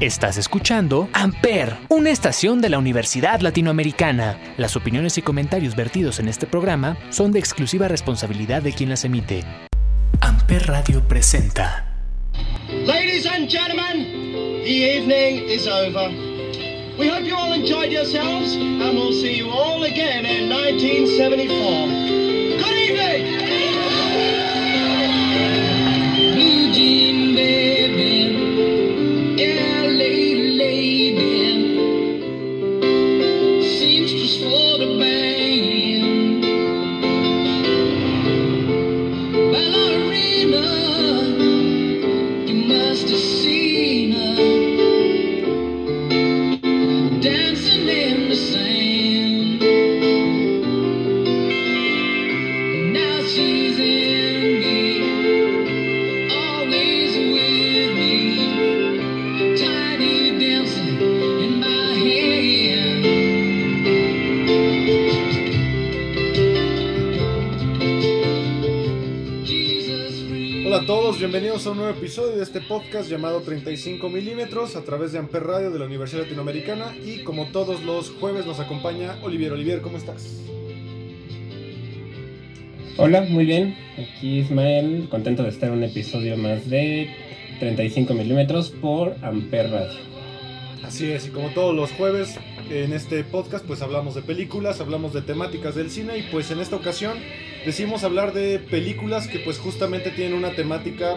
Estás escuchando Amper, una estación de la Universidad Latinoamericana. Las opiniones y comentarios vertidos en este programa son de exclusiva responsabilidad de quien las emite. Amper Radio presenta. Ladies and gentlemen, the evening is over. We hope you all enjoyed yourselves, and we'll see you all again in 1974. Good evening! Blue jean baby, a todos, bienvenidos a un nuevo episodio de este podcast llamado 35 milímetros a través de Amper Radio de la Universidad Latinoamericana y como todos los jueves nos acompaña Olivier. Olivier, ¿cómo estás? Hola, muy bien. Aquí Ismael, contento de estar en un episodio más de 35 milímetros por Amper Radio. Así es, y como todos los jueves en este podcast pues hablamos de películas, hablamos de temáticas del cine y pues en esta ocasión decidimos hablar de películas que pues justamente tienen una temática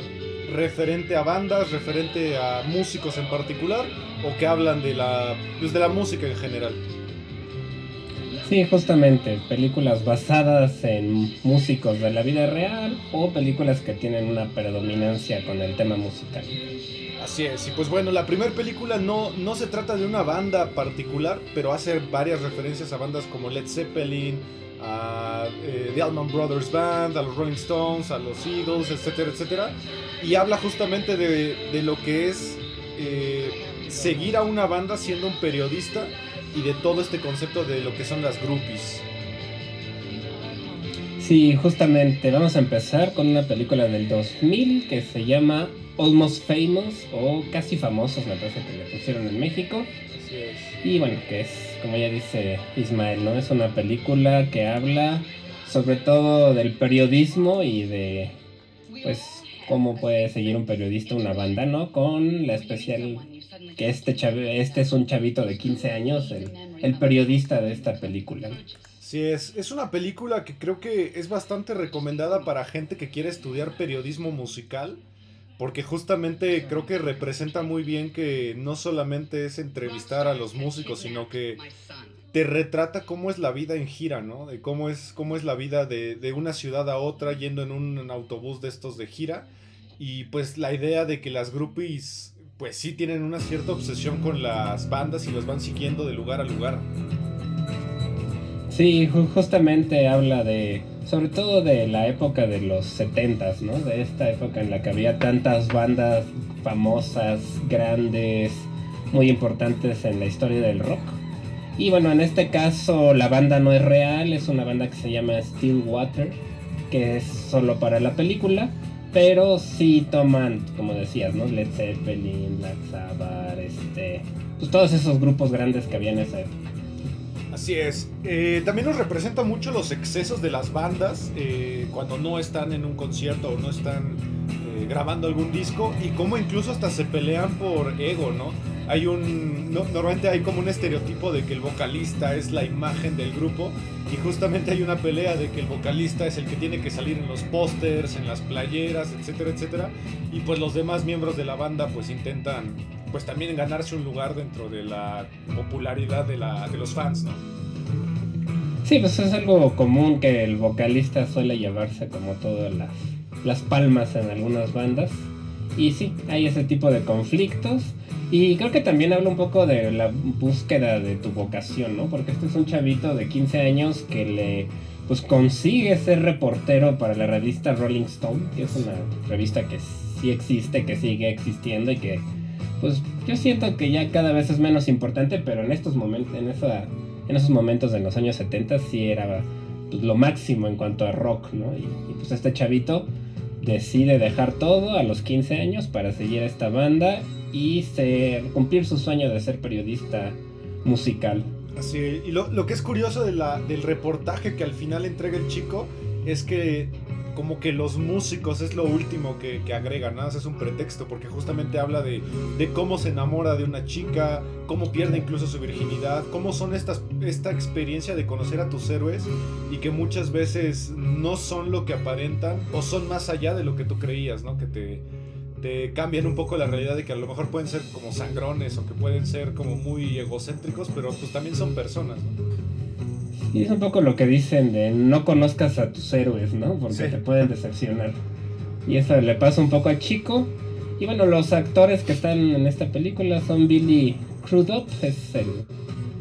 referente a bandas, referente a músicos en particular o que hablan de la, pues, de la música en general. Sí, justamente, películas basadas en músicos de la vida real o películas que tienen una predominancia con el tema musical. Así es, y pues bueno, la primera película no, no se trata de una banda particular, pero hace varias referencias a bandas como Led Zeppelin, a eh, The Allman Brothers Band, a los Rolling Stones, a los Eagles, etcétera, etcétera. Y habla justamente de, de lo que es eh, seguir a una banda siendo un periodista y de todo este concepto de lo que son las groupies. Sí, justamente, vamos a empezar con una película del 2000 que se llama Almost Famous o Casi Famosos, me parece que le pusieron en México. Así es. Y bueno, que es, como ya dice Ismael, ¿no? Es una película que habla sobre todo del periodismo y de, pues, cómo puede seguir un periodista una banda, ¿no? Con la especial que este, chave- este es un chavito de 15 años, el, el periodista de esta película. Sí, es, es una película que creo que es bastante recomendada para gente que quiere estudiar periodismo musical, porque justamente creo que representa muy bien que no solamente es entrevistar a los músicos, sino que te retrata cómo es la vida en gira, ¿no? De cómo es, cómo es la vida de, de una ciudad a otra yendo en un autobús de estos de gira. Y pues la idea de que las groupies, pues sí tienen una cierta obsesión con las bandas y los van siguiendo de lugar a lugar. Sí, ju- justamente habla de, sobre todo de la época de los 70s, ¿no? De esta época en la que había tantas bandas famosas, grandes, muy importantes en la historia del rock. Y bueno, en este caso la banda no es real, es una banda que se llama Stillwater, que es solo para la película, pero sí toman, como decías, ¿no? Led Zeppelin, Black Sabbath, este, pues todos esos grupos grandes que había en esa época. Así es. Eh, también nos representa mucho los excesos de las bandas eh, cuando no están en un concierto o no están eh, grabando algún disco y cómo incluso hasta se pelean por ego, ¿no? Hay un. no- normalmente hay como un estereotipo de que el vocalista es la imagen del grupo y justamente hay una pelea de que el vocalista es el que tiene que salir en los pósters, en las playeras, etcétera, etcétera. Y pues los demás miembros de la banda pues intentan pues también ganarse un lugar dentro de la popularidad de, la, de los fans, ¿no? Sí, pues es algo común que el vocalista suele llevarse como todas las, las palmas en algunas bandas. Y sí, hay ese tipo de conflictos. Y creo que también habla un poco de la búsqueda de tu vocación, ¿no? Porque este es un chavito de 15 años que le pues consigue ser reportero para la revista Rolling Stone, que es una revista que sí existe, que sigue existiendo y que pues yo siento que ya cada vez es menos importante, pero en estos momentos, en en esos momentos en los años 70 sí era pues, lo máximo en cuanto a rock, ¿no? Y, pues este chavito decide dejar todo a los 15 años para seguir a esta banda y cumplir su sueño de ser periodista musical. Así, y lo, lo que es curioso de del reportaje que al final entrega el chico es que como que los músicos es lo último que, que agregan, nada más es un pretexto, porque justamente habla de, de, cómo se enamora de una chica, cómo pierde incluso su virginidad, cómo son estas, esta experiencia de conocer a tus héroes y que muchas veces no son lo que aparentan o son más allá de lo que tú creías, ¿no? Que te, te cambian un poco la realidad de que a lo mejor pueden ser como sangrones o que pueden ser como muy egocéntricos, pero pues también son personas, ¿no? Y es un poco lo que dicen de no conozcas a tus héroes, ¿no? Porque sí. te pueden decepcionar. Y eso le pasa un poco a Chico. Y bueno, los actores que están en esta película son Billy Crudup, es el,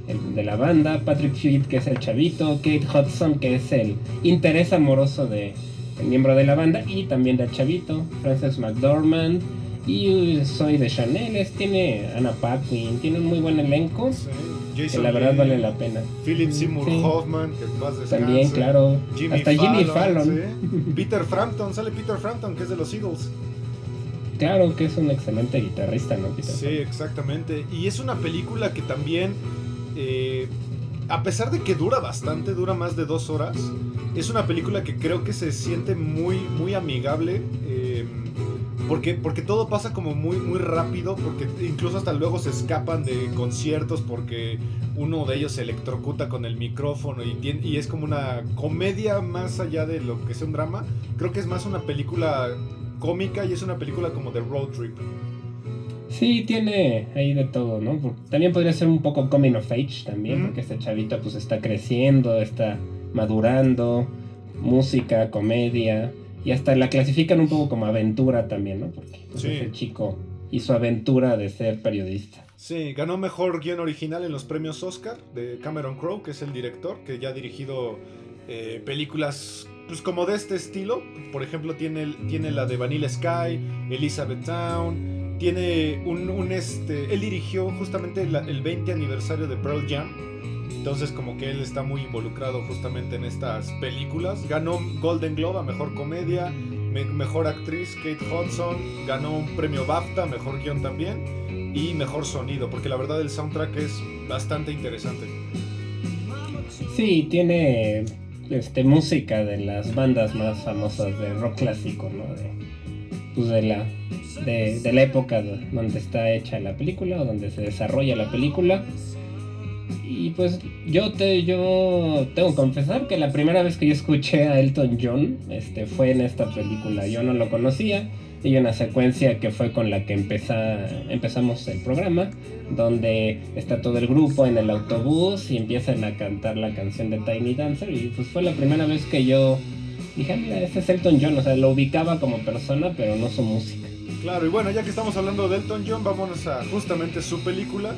el, de la banda, Patrick Hewitt, que es el chavito, Kate Hudson, que es el interés amoroso de el miembro de la banda, y también del chavito, Frances McDormand, y soy de Chanel, tiene Anna Paquin, tiene un muy buen elenco. Sí. Jason que la verdad Lee, vale la pena. Philip Seymour sí. Hoffman, que más descanse. También, claro. Jimmy Hasta Fallon, Jimmy Fallon. ¿sí? Peter Frampton, sale Peter Frampton, que es de los Eagles. Claro que es un excelente guitarrista, ¿no? Peter sí, exactamente. Y es una película que también, eh, a pesar de que dura bastante, dura más de dos horas, es una película que creo que se siente muy, muy amigable. Eh, porque, porque todo pasa como muy, muy rápido, porque incluso hasta luego se escapan de conciertos porque uno de ellos se electrocuta con el micrófono y, tiene, y es como una comedia más allá de lo que sea un drama. Creo que es más una película cómica y es una película como de road trip. Sí, tiene ahí de todo, ¿no? También podría ser un poco coming of age también, mm -hmm. porque este chavito pues está creciendo, está madurando, música, comedia. Y hasta la clasifican un poco como aventura también, ¿no? Porque pues, Sí. es el chico y su aventura de ser periodista. Sí, ganó mejor guion original en los premios Oscar de Cameron Crowe, que es el director, que ya ha dirigido eh, películas pues, como de este estilo. Por ejemplo, tiene, tiene la de Vanilla Sky, Elizabeth Town. Tiene un, un, este. Él dirigió justamente la- el 20 aniversario de Pearl Jam. Entonces, como que él está muy involucrado justamente en estas películas. Ganó Golden Globe a mejor comedia, me- mejor actriz Kate Hudson. Ganó un premio BAFTA, mejor guion también. Y mejor sonido, porque la verdad el soundtrack es bastante interesante. Sí, tiene este, música de las bandas más famosas de rock clásico, ¿no? De, pues de la, de, la época de- donde está hecha la película o donde se desarrolla la película. Y pues yo te, yo tengo que confesar que la primera vez que yo escuché a Elton John este, fue en esta película. Yo no lo conocía. Y una secuencia que fue con la que empeza- empezamos el programa, donde está todo el grupo en el autobús y empiezan a cantar la canción de Tiny Dancer. Y pues fue la primera vez que yo dije, "Ah, mira, este es Elton John. O sea, lo ubicaba como persona, pero no su música. Claro, y bueno, ya que estamos hablando de Elton John, vámonos a justamente su película,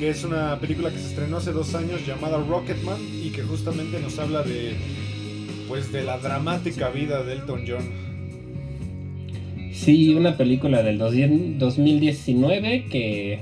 que es una película que se estrenó hace dos años llamada Rocketman y que justamente nos habla de, pues, de la dramática vida de Elton John. Sí, una película del 2000 2019 que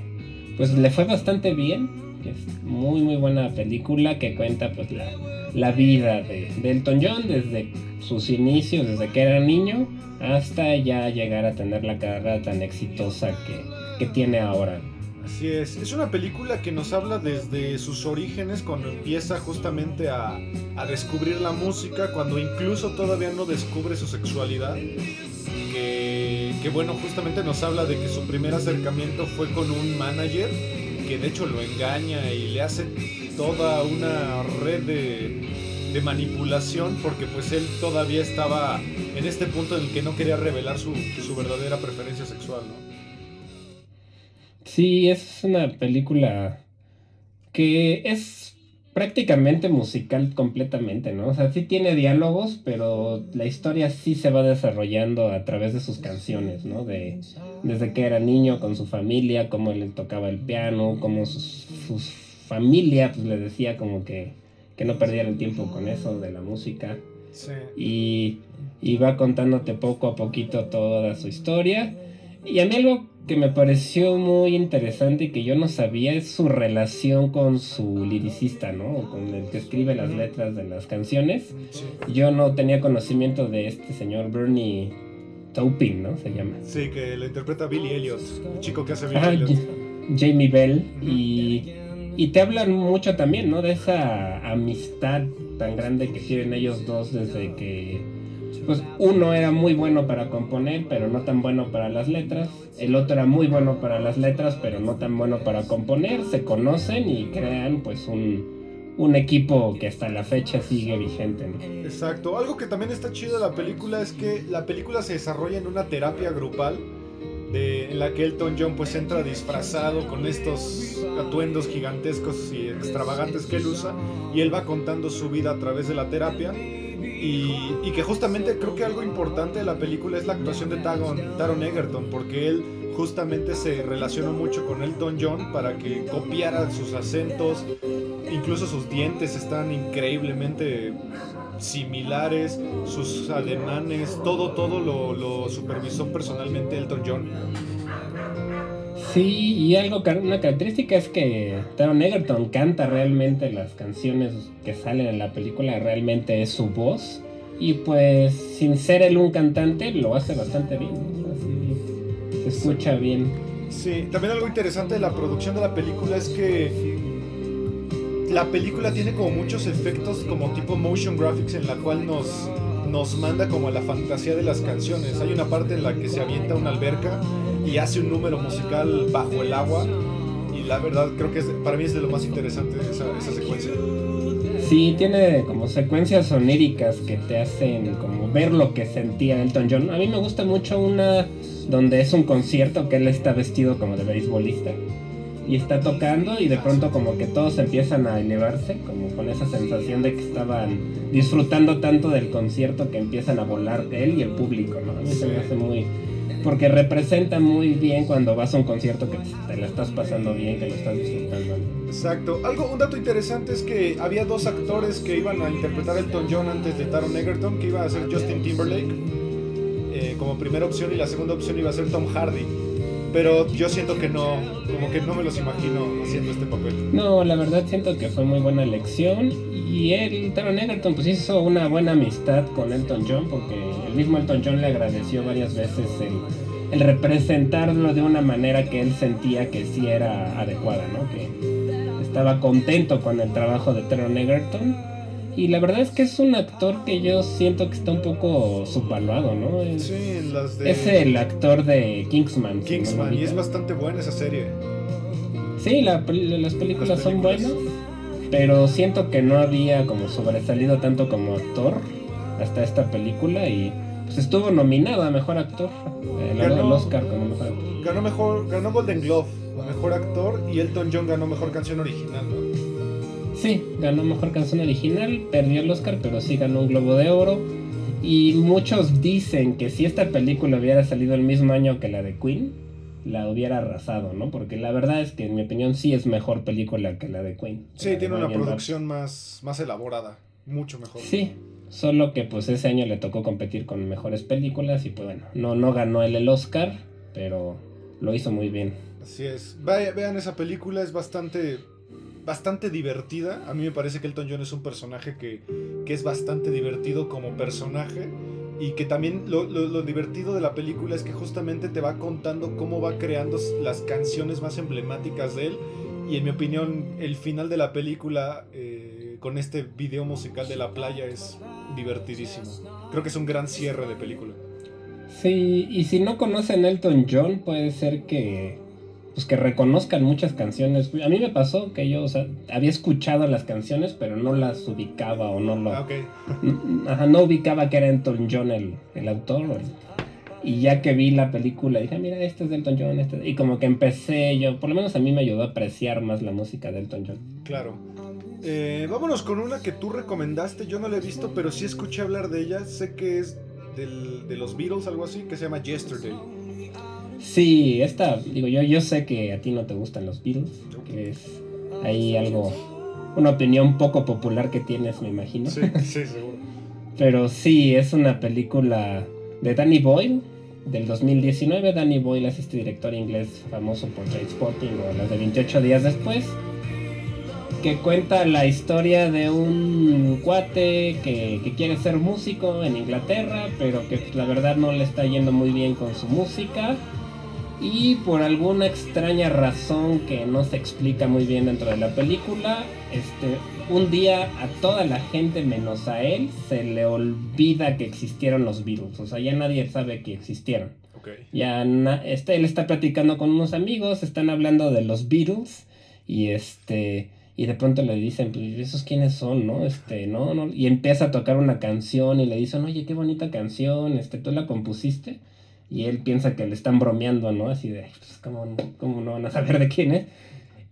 pues le fue bastante bien. Es muy muy buena película que cuenta pues la, la vida de, de Elton John desde sus inicios, desde que era niño, hasta ya llegar a tener la carrera tan exitosa que, que tiene ahora. Así es, es una película que nos habla desde sus orígenes, cuando empieza justamente a, a descubrir la música, cuando incluso todavía no descubre su sexualidad. Que, que bueno, justamente nos habla de que su primer acercamiento fue con un manager que de hecho lo engaña y le hace toda una red de, de manipulación porque pues él todavía estaba en este punto en el que no quería revelar su, su verdadera preferencia sexual, ¿no? Sí, es una película que es prácticamente musical completamente, ¿no? O sea, sí tiene diálogos, pero la historia sí se va desarrollando a través de sus canciones, ¿no? De, desde que era niño con su familia, cómo él tocaba el piano, cómo sus, sus familia pues, le decía como que, que no perdiera el tiempo con eso de la música. Sí. y, y va contándote poco a poquito toda su historia. Y a mí algo que me pareció muy interesante y que yo no sabía es su relación con su liricista, ¿no? Con el que escribe las letras de las canciones. Yo no tenía conocimiento de este señor Bernie Taupin, ¿no? Se llama. Sí, que lo interpreta Billy Elliot, el chico que hace Billy Ajá, Elliot. Ja- Jamie Bell y, y te hablan mucho también, ¿no? De esa amistad tan grande que tienen ellos dos desde que, pues uno era muy bueno para componer, pero no tan bueno para las letras. El otro era muy bueno para las letras, pero no tan bueno para componer. Se conocen y crean pues un, un equipo que hasta la fecha sigue vigente. Exacto. Algo que también está chido de la película es que la película se desarrolla en una terapia grupal de, en la que Elton John pues entra disfrazado con estos atuendos gigantescos y extravagantes que él usa y él va contando su vida a través de la terapia y, que justamente creo que algo importante de la película es la actuación de Taron, Taron Egerton porque él justamente se relacionó mucho con Elton John para que copiara sus acentos incluso sus dientes están increíblemente similares, sus ademanes, todo, todo lo, lo supervisó personalmente Elton John. Sí, y algo, una característica es que Taron Egerton canta realmente las canciones que salen en la película, realmente es su voz. Y pues, sin ser él un cantante, lo hace bastante bien. ¿no? Así, se escucha bien. Sí, también algo interesante de la producción de la película es que la película tiene como muchos efectos como tipo motion graphics en la cual nos, nos manda como a la fantasía de las canciones. Hay una parte en la que se avienta una alberca y hace un número musical bajo el agua y la verdad creo que es- para mí es de lo más interesante esa, esa secuencia. Sí, tiene como secuencias oníricas que te hacen como ver lo que sentía Elton John. A mí me gusta mucho una donde es un concierto que él está vestido como de beisbolista y está tocando y de pronto como que todos empiezan a elevarse, como con esa sensación de que estaban disfrutando tanto del concierto que empiezan a volar él y el público, ¿no? A mí se me hace muy... Porque representa muy bien cuando vas a un concierto que te la estás pasando bien, que lo estás disfrutando. Exacto. Algo, un dato interesante es que había dos actores que iban a interpretar a Elton John antes de Taron Egerton, que iba a ser Justin Timberlake eh, como primera opción y la segunda opción iba a ser Tom Hardy. Pero yo siento que no, como que no me los imagino haciendo este papel. No, la verdad siento que fue muy buena elección y él, Taron Egerton, pues hizo una buena amistad con Elton John porque el mismo Elton John le agradeció varias veces el, el representarlo de una manera que él sentía que sí era adecuada, ¿no? Que estaba contento con el trabajo de Taron Egerton y la verdad es que es un actor que yo siento que está un poco subvaluado, ¿no? Es, Sí, en las de es el actor de Kingsman. si Kingsman y es bastante buena esa serie. Sí, la las películas Las son buenas, pero siento que no había como sobresalido tanto como actor hasta esta película y pues estuvo nominado a mejor actor, eh, ganó el Oscar como mejor actor. Ganó mejor, ganó Golden Globe, mejor actor y Elton John ganó mejor canción original, ¿no? Sí, ganó mejor canción original, perdió el Oscar, pero sí ganó un Globo de Oro. Y muchos dicen que si esta película hubiera salido el mismo año que la de Queen, la hubiera arrasado, ¿no? Porque la verdad es que en mi opinión sí es mejor película que la de Queen. Sí, tiene una producción más, más elaborada, mucho mejor. Sí, solo que pues ese año le tocó competir con mejores películas y pues bueno, no, no ganó él el Oscar, pero lo hizo muy bien. Así es. Vean esa película, es bastante, bastante divertida. A mí me parece que Elton John es un personaje que, que es bastante divertido como personaje. Y que también lo, lo- divertido de la película es que justamente te va contando cómo va creando las canciones más emblemáticas de él. Y en mi opinión, el final de la película eh, con este video musical de la playa es divertidísimo. Creo que es un gran cierre de película. Sí, y si no conocen Elton John, puede ser que pues que reconozcan muchas canciones. A mí me pasó que yo o sea, había escuchado las canciones, pero no las ubicaba o no lo Ah, ok. Ajá, no ubicaba que era Elton John el, el autor. Y ya que vi la película, dije, "Ah, mira, este es de Elton John. Este... Y como que empecé yo, por lo menos a mí me ayudó a apreciar más la música de Elton John. Claro. Eh, vámonos con una que tú recomendaste. Yo no la he visto, pero sí escuché hablar de ella. Sé que es del- de los Beatles, algo así, que se llama Yesterday. Sí, esta, digo, yo, yo sé que a ti no te gustan los Beatles, que es ahí algo, una opinión poco popular que tienes, me imagino. Sí, sí, seguro. Pero sí, es una película de Danny Boyle del 2019. Danny Boyle es este director inglés famoso por Trainspotting o las de 28 días después. que cuenta la historia de un cuate que, que, quiere ser músico en Inglaterra, pero que la verdad no le está yendo muy bien con su música. Y por alguna extraña razón que no se explica muy bien dentro de la película, este, un día a toda la gente menos a él se le olvida que existieron los Beatles. O sea, ya nadie sabe que existieron. Ya este, él está platicando con unos amigos, están hablando de los Beatles y este y de pronto le dicen, pues, ¿esos quiénes son, no? Este, no, no, y empieza a tocar una canción y le dicen, oye, qué bonita canción, este, ¿tú la compusiste? Y él piensa que le están bromeando, ¿no? Así de, pues, ¿cómo, cómo no van a saber de quién es?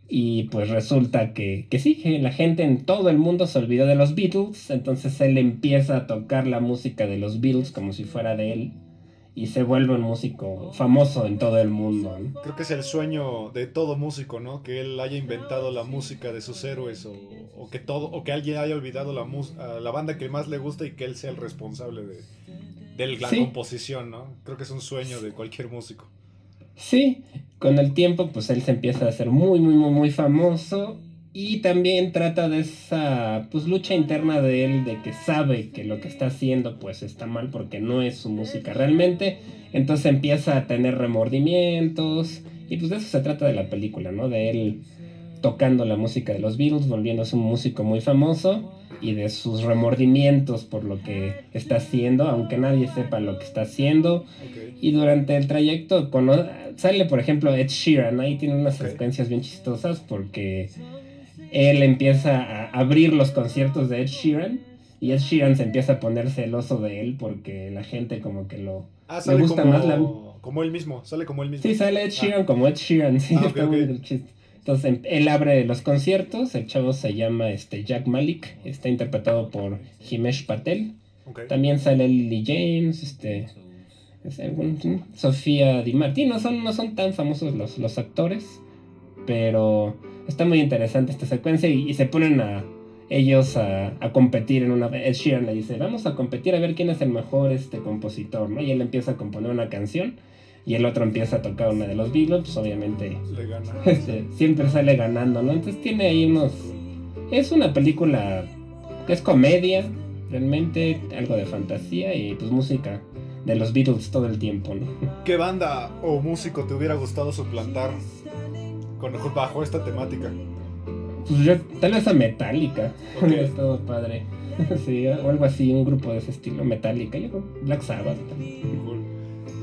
Y pues resulta que, que sí, la gente en todo el mundo se olvidó de los Beatles, entonces él empieza a tocar la música de los Beatles como si fuera de él y se vuelve un músico famoso en todo el mundo. Creo que es el sueño de todo músico, ¿no? Que él haya inventado la música de sus héroes o, o que todo o que alguien haya olvidado la la banda que más le gusta y que él sea el responsable de, de la composición, ¿no? Creo que es un sueño de cualquier músico. Sí, con el tiempo pues él se empieza a hacer muy muy muy muy famoso y también trata de esa pues lucha interna de él de que sabe que lo que está haciendo pues está mal porque no es su música realmente. Entonces empieza a tener remordimientos y pues de eso se trata de la película, ¿no? De él tocando la música de los Beatles, volviéndose un músico muy famoso y de sus remordimientos por lo que está haciendo, aunque nadie sepa lo que está haciendo. Y durante el trayecto sale, por ejemplo, Ed Sheeran, ahí tiene unas secuencias bien chistosas porque él empieza a abrir los conciertos de Ed Sheeran y Ed Sheeran se empieza a poner celoso de él porque la gente como que lo ah, le gusta como, más la... como él mismo, sale como él mismo. Sí, sale Ed Sheeran ah. como Ed Sheeran, sí, ah, está muy chiste. Entonces em, él abre los conciertos, el chavo se llama este, Jack Malik, está interpretado por Himesh Patel. También sale Lily James, este, Sofía Di Martino, no son, no son tan famosos los, los actores, pero está muy interesante esta secuencia y, se ponen a ellos a, competir en una... Ed Sheeran le dice, vamos a competir a ver quién es el mejor este compositor, ¿no? Y él empieza a componer una canción y el otro empieza a tocar una de los Beatles, pues obviamente este, siempre sale ganando, ¿no? Entonces tiene ahí unos... Es una película que es comedia, realmente algo de fantasía y pues música de los Beatles todo el tiempo, ¿no? ¿Qué banda o músico te hubiera gustado suplantar con, bajo esta temática? Pues yo, tal vez a Metallica. Okay. estado padre. sí, o algo así, un grupo de ese estilo, Metallica. Yo Black Sabbath.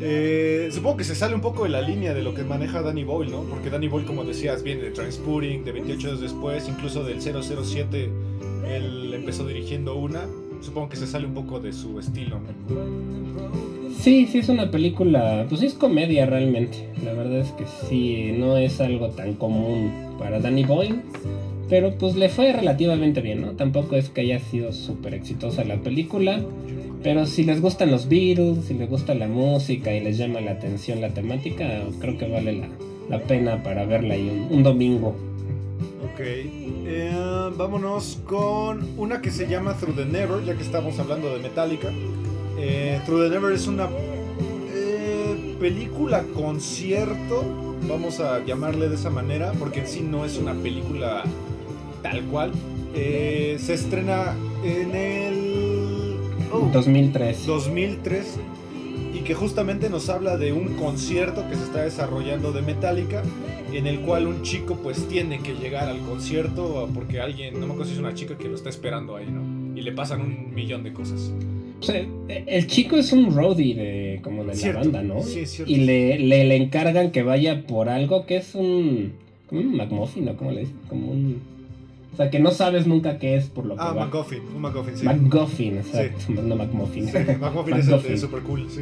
Eh, supongo que se sale un poco de la línea de lo que maneja Danny Boyle, ¿no? Porque Danny Boyle, como decías, viene de Transporting, de 28 años después, incluso del 007, él empezó dirigiendo una. Supongo que se sale un poco de su estilo, ¿no? Sí, sí es una película, pues es comedia realmente. La verdad es que sí, no es algo tan común para Danny Boyle, pero pues le fue relativamente bien, ¿no? Tampoco es que haya sido súper exitosa la película, pero si les gustan los Beatles, si les gusta la música y les llama la atención la temática, creo que vale la, pena para verla ahí un, domingo. Ok, eh, vámonos con una que se llama Through the Never, ya que estamos hablando de Metallica. Eh, Through the Never es una eh, película concierto, vamos a llamarle de esa manera, porque en sí no es una película tal cual. Se estrena en el 2003. 2003 y que justamente nos habla de un concierto que se está desarrollando de Metallica en el cual un chico pues tiene que llegar al concierto porque alguien, no me acuerdo si es una chica que lo está esperando ahí, ¿no? Y le pasan un millón de cosas el chico es un roadie de, como de la banda, ¿no? Sí, Y le, le, encargan que vaya por algo que es un. Como un McMuffin, ¿no? ¿Cómo le dicen? Como un. O sea, que no sabes nunca qué es por lo que ah, va. Ah, McGuffin, un McGuffin, sí. McGuffin, exacto, no McMuffin. Sí, McMuffin es el super cool, sí.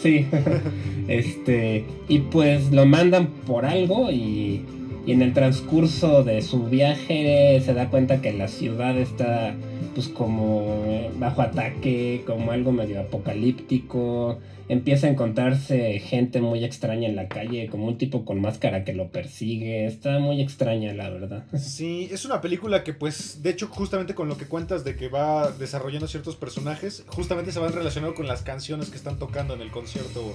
Sí, este, y pues lo mandan por algo y, y en el transcurso de su viaje se da cuenta que la ciudad está pues como bajo ataque, como algo medio apocalíptico. Empieza a encontrarse gente muy extraña en la calle, como un tipo con máscara que lo persigue. Está muy extraña, la verdad. Sí, es una película que pues, de hecho, justamente con lo que cuentas de que va desarrollando ciertos personajes, justamente se van relacionando con las canciones que están tocando en el concierto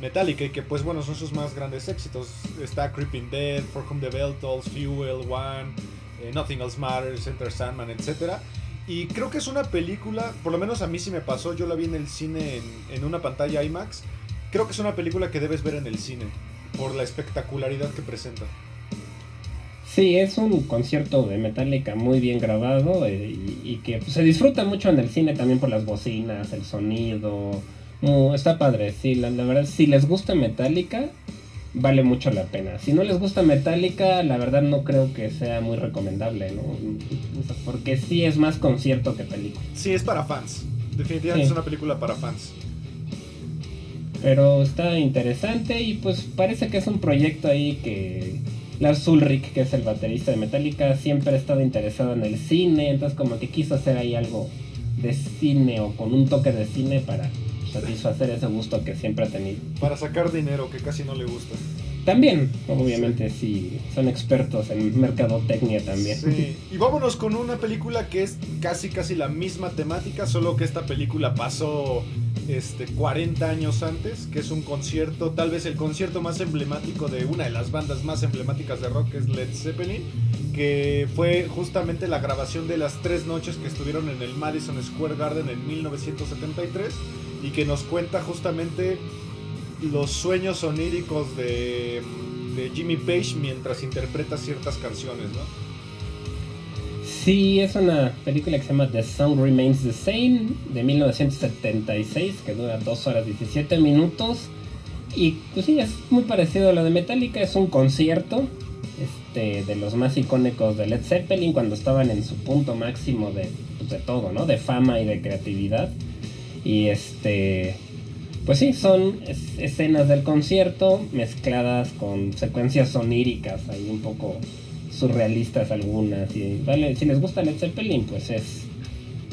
Metallica y que pues bueno, son sus más grandes éxitos. Está Creeping Dead, For Whom the Bell Tolls, Fuel, One eh, Nothing Else Matters, Enter Sandman, etc. Y creo que es una película, por lo menos a mí sí me pasó, yo la vi en el cine en, una pantalla IMAX. Creo que es una película que debes ver en el cine, por la espectacularidad que presenta. Sí, es un concierto de Metallica muy bien grabado eh, y, que pues, se disfruta mucho en el cine también por las bocinas, el sonido. Está padre, sí, la verdad, si les gusta Metallica, vale mucho la pena. Si no les gusta Metallica, la verdad no creo que sea muy recomendable, ¿no? Porque sí es más concierto que película. Sí, es para fans. Definitivamente Sí. es una película para fans. Pero está interesante y pues parece que es un proyecto ahí que Lars Ulrich, que es el baterista de Metallica, siempre ha estado interesado en el cine, entonces como que quiso hacer ahí algo de cine o con un toque de cine para satisfacer ese gusto que siempre ha tenido. Para sacar dinero, que casi no le gusta. También, obviamente, sí, son expertos en mercadotecnia también. Sí. Y vámonos con una película que es casi casi la misma temática, solo que esta película pasó este 40 años antes, que es un concierto, tal vez el concierto más emblemático de una de las bandas más emblemáticas de rock, que es Led Zeppelin, que fue justamente la grabación de las tres noches que estuvieron en el Madison Square Garden en 1973 y que nos cuenta justamente los sueños oníricos de, de Jimmy Page mientras interpreta ciertas canciones, ¿no? Sí, es una película que se llama The Song Remains the Same de 1976 que dura 2 horas 17 minutos y pues sí, es muy parecido a lo de Metallica, es un concierto este, de los más icónicos de Led Zeppelin cuando estaban en su punto máximo de, pues, de todo, ¿no? De fama y de creatividad y este... Pues sí, son es- escenas del concierto mezcladas con secuencias oníricas, ahí un poco surrealistas algunas. Y vale, si les gusta Led Zeppelin, pues es,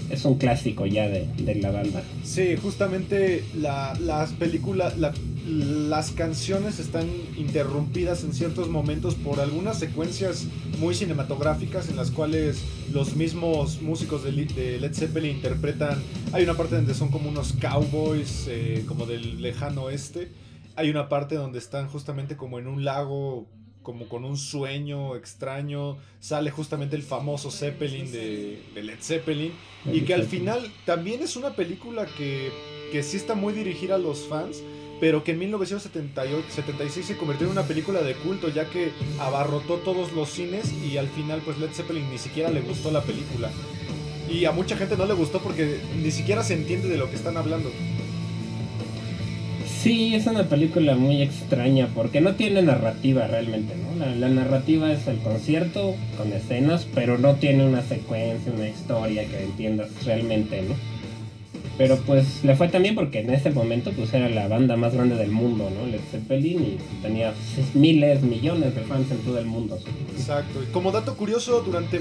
es un clásico ya de, de la banda. Sí, justamente la- las películas, la- las canciones están interrumpidas en ciertos momentos por algunas secuencias muy cinematográficas en las cuales los mismos músicos de, de Led Zeppelin interpretan. Hay una parte donde son como unos cowboys, eh, como del lejano oeste. Hay una parte donde están justamente como en un lago, como con un sueño extraño. Sale justamente el famoso Zeppelin de, de Led Zeppelin. Y que al final también es una película que, que sí está muy dirigida a los fans, pero que en 1976 se convirtió en una película de culto, ya que abarrotó todos los cines y al final pues Led Zeppelin ni siquiera le gustó la película. Y a mucha gente no le gustó porque ni siquiera se entiende de lo que están hablando. Sí, es una película muy extraña porque no tiene narrativa realmente, ¿no? La, narrativa es el concierto con escenas, pero no tiene una secuencia, una historia que entiendas realmente, ¿no? Pero pues le fue también porque en ese momento pues era la banda más grande del mundo, ¿no? Led Zeppelin y tenía miles, millones de fans en todo el mundo. Exacto. Y como dato curioso, durante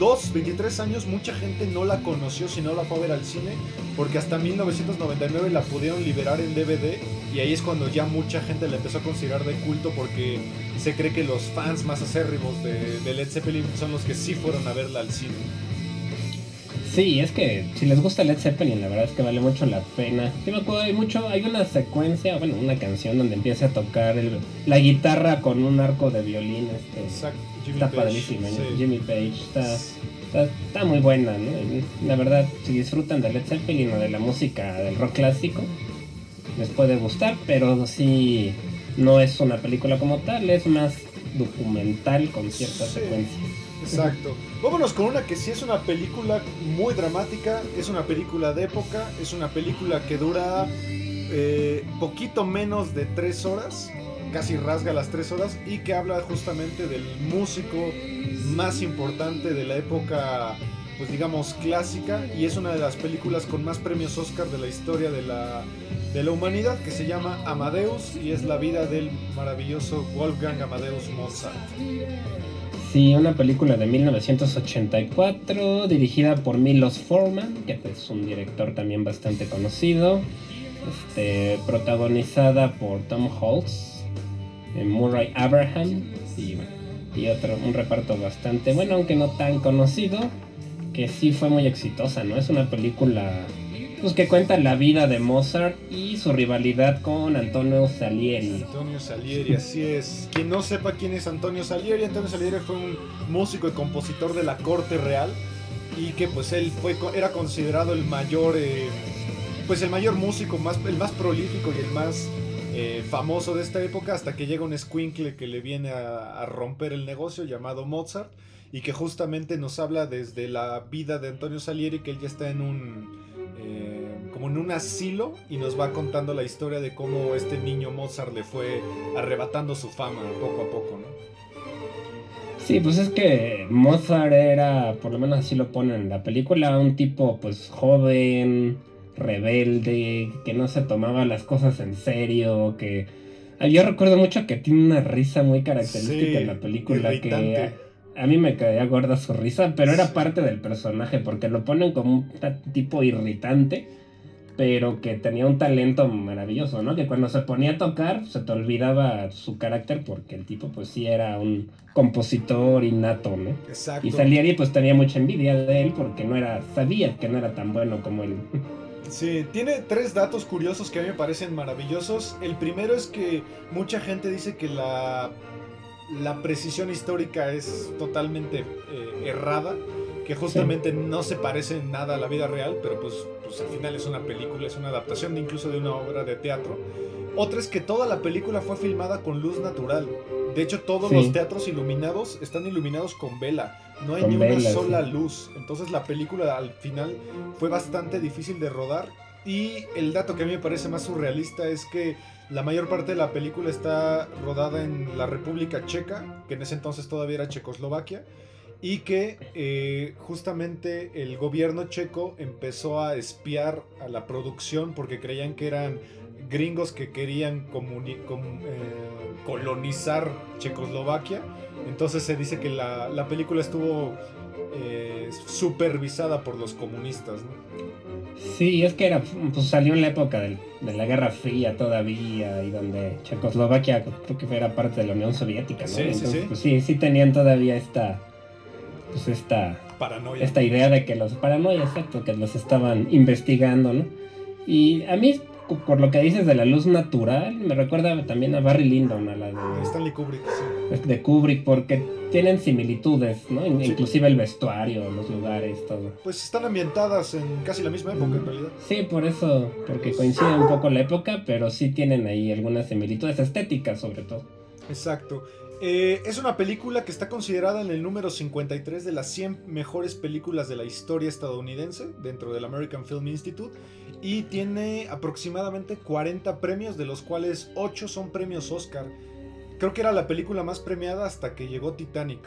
22, 23 años mucha gente no la conoció si no la fue a ver al cine, porque hasta 1999 la pudieron liberar en DVD y ahí es cuando ya mucha gente la empezó a considerar de culto porque se cree que los fans más acérrimos de, de Led Zeppelin son los que sí fueron a verla al cine. Sí, es que si les gusta Led Zeppelin, la verdad es que vale mucho la pena. Yo me acuerdo, hay mucho, hay una secuencia, bueno, una canción donde empieza a tocar el- la guitarra con un arco de violín. Este, Exacto. Jimmy está sí. Jimmy Page, está, está, está muy buena, ¿no? La verdad, si disfrutan de Led Zeppelin o de la música del rock clásico, les puede gustar, pero sí, no es una película como tal, es más documental con ciertas Sí. secuencias. Exacto. Vámonos con una que sí es una película muy dramática, es una película de época, es una película que dura eh, poquito menos de tres horas, casi rasga las tres horas, y que habla justamente del músico más importante de la época, pues digamos, clásica, y es una de las películas con más premios Oscar de la historia de la, de la humanidad, que se llama Amadeus, y es la vida del maravilloso Wolfgang Amadeus Mozart. Sí, una película de 1984 dirigida por Milos Forman, que es un director también bastante conocido, este, protagonizada por Tom eh, Murray Abraham y, otro, un reparto bastante bueno, aunque no tan conocido, que sí fue muy exitosa, ¿no? Es una película pues que cuenta la vida de Mozart y su rivalidad con Antonio Salieri. Antonio Salieri, así es. Quien no sepa quién es Antonio Salieri, Antonio Salieri fue un músico y compositor de la corte real y que pues él fue era considerado el mayor eh, pues el mayor músico más el más prolífico y el más eh, famoso de esta época hasta que llega un squinkle que le viene a, a romper el negocio llamado Mozart y que justamente nos habla desde la vida de Antonio Salieri que él ya está en un eh, como en un asilo y nos va contando la historia de cómo este niño Mozart le fue arrebatando su fama poco a poco, ¿no? Sí, pues es que Mozart era, por lo menos así lo ponen en la película, un tipo pues joven, rebelde, que no se tomaba las cosas en serio, que... Ah, yo recuerdo mucho que tiene una risa muy característica en la película que a mí me caía gorda su risa, pero era parte del personaje porque lo ponen como un tipo irritante, pero que tenía un talento maravilloso, ¿no? Que cuando se ponía a tocar se te olvidaba su carácter porque el tipo pues sí era un compositor innato, ¿no? Exacto. Y Salieri pues tenía mucha envidia de él porque no era sabía que no era tan bueno como él. Sí, tiene tres datos curiosos que a mí me parecen maravillosos. El primero es que mucha gente dice que la, la precisión histórica es totalmente eh, errada, que justamente no se parece en nada a la vida real, pero pues, pues al final es una película, es una adaptación de incluso de una obra de teatro. Otra es que toda la película fue filmada con luz natural. De hecho, todos Sí. los teatros iluminados están iluminados con vela. No hay ni una sola sí. luz. Entonces la película al final fue bastante difícil de rodar. Y el dato que a mí me parece más surrealista es que la mayor parte de la película está rodada en la República Checa, que en ese entonces todavía era Checoslovaquia, y que eh, justamente el gobierno checo empezó a espiar a la producción porque creían que eran gringos que querían com- eh, colonizar Checoslovaquia. Entonces se dice que la, la película estuvo eh, supervisada por los comunistas. ¿no? Sí, es que era, pues salió en la época del- de la Guerra Fría todavía y donde Checoslovaquia creo que era parte de la Unión Soviética, ¿no? Sí, sí, sí. Pues sí, sí tenían todavía esta, pues esta, Paranoia. esta idea de que los paranoia, exacto, que los estaban investigando, ¿no? Y a mí, por lo que dices de la luz natural, me recuerda también a Barry Lyndon, a la de, Stanley Kubrick, sí. de Kubrick, porque tienen similitudes, ¿no? Sí. Inclusive el vestuario, los lugares, todo. Pues están ambientadas en casi la misma época en realidad. Sí, por eso, porque coincide un poco la época, pero sí tienen ahí algunas similitudes estéticas sobre todo. Exacto. Eh, es una película que está considerada en el número 53 de las 100 mejores películas de la historia estadounidense dentro del American Film Institute y tiene aproximadamente 40 premios, de los cuales 8 son premios Oscar. Creo que era la película más premiada hasta que llegó Titanic.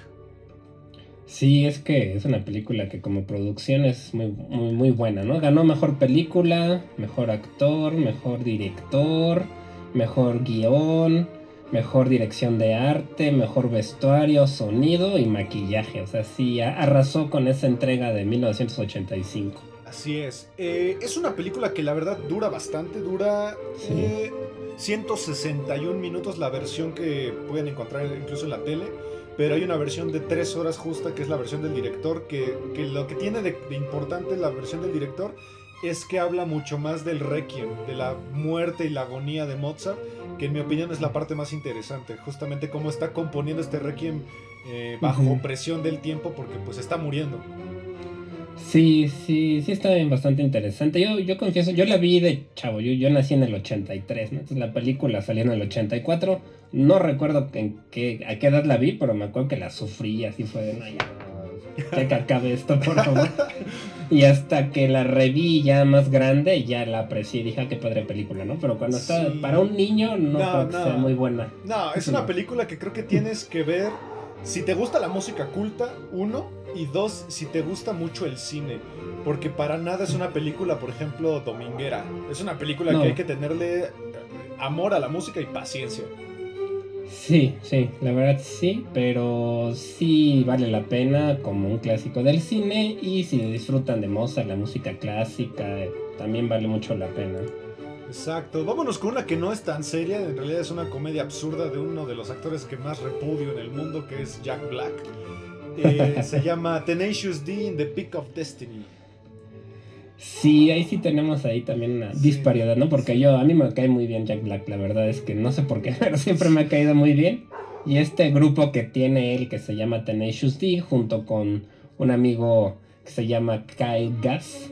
Sí, es que es una película que como producción es muy, muy, muy buena, ¿no? Ganó mejor película, mejor actor, mejor director, mejor guion, mejor dirección de arte, mejor vestuario, sonido y maquillaje. O sea, sí, arrasó con esa entrega de 1985. Así es. Eh, es una película que la verdad dura bastante, dura Sí. eh, 161 minutos la versión que pueden encontrar incluso en la tele, pero hay una versión de 3 horas justa que es la versión del director, que, que lo que tiene de, de importante la versión del director es que habla mucho más del requiem, de la muerte y la agonía de Mozart, que en mi opinión es la parte más interesante, justamente cómo está componiendo este requiem eh, bajo presión del tiempo porque pues está muriendo. Sí, sí, sí está bien bastante interesante. Yo, yo confieso, yo la vi de chavo, yo, yo nací en el 83, ¿no? Entonces la película salió en el 84. No recuerdo en qué, a qué edad la vi, pero me acuerdo que la sufrí, así fue de, no, ya, ya que acabe esto, por favor. Y hasta que la reví ya más grande, ya la aprecié y dije, ah, qué padre película, ¿no? Pero cuando está para un niño, no, No, creo que no. sea muy buena. No, es una película que creo que tienes que ver si te gusta la música culta, uno, y dos, si te gusta mucho el cine. Porque para nada es una película, por ejemplo, dominguera. Es una película que hay que tenerle eh, amor a la música y paciencia. Sí, sí, la verdad sí, pero sí vale la pena como un clásico del cine y si disfrutan de Mozart, la música clásica, también vale mucho la pena. Exacto. Vámonos con una que no es tan seria. En realidad es una comedia absurda de uno de los actores que más repudio en el mundo, que es Jack Black. Eh, se llama Tenacious D in the Peak of Destiny. Sí, ahí sí tenemos ahí también una disparidad, ¿no? Porque yo, a mí me cae muy bien Jack Black, la verdad es que no sé por qué, pero siempre me ha caído muy bien. Y este grupo que tiene él, que se llama Tenacious D, junto con un amigo que se llama Kyle Gas,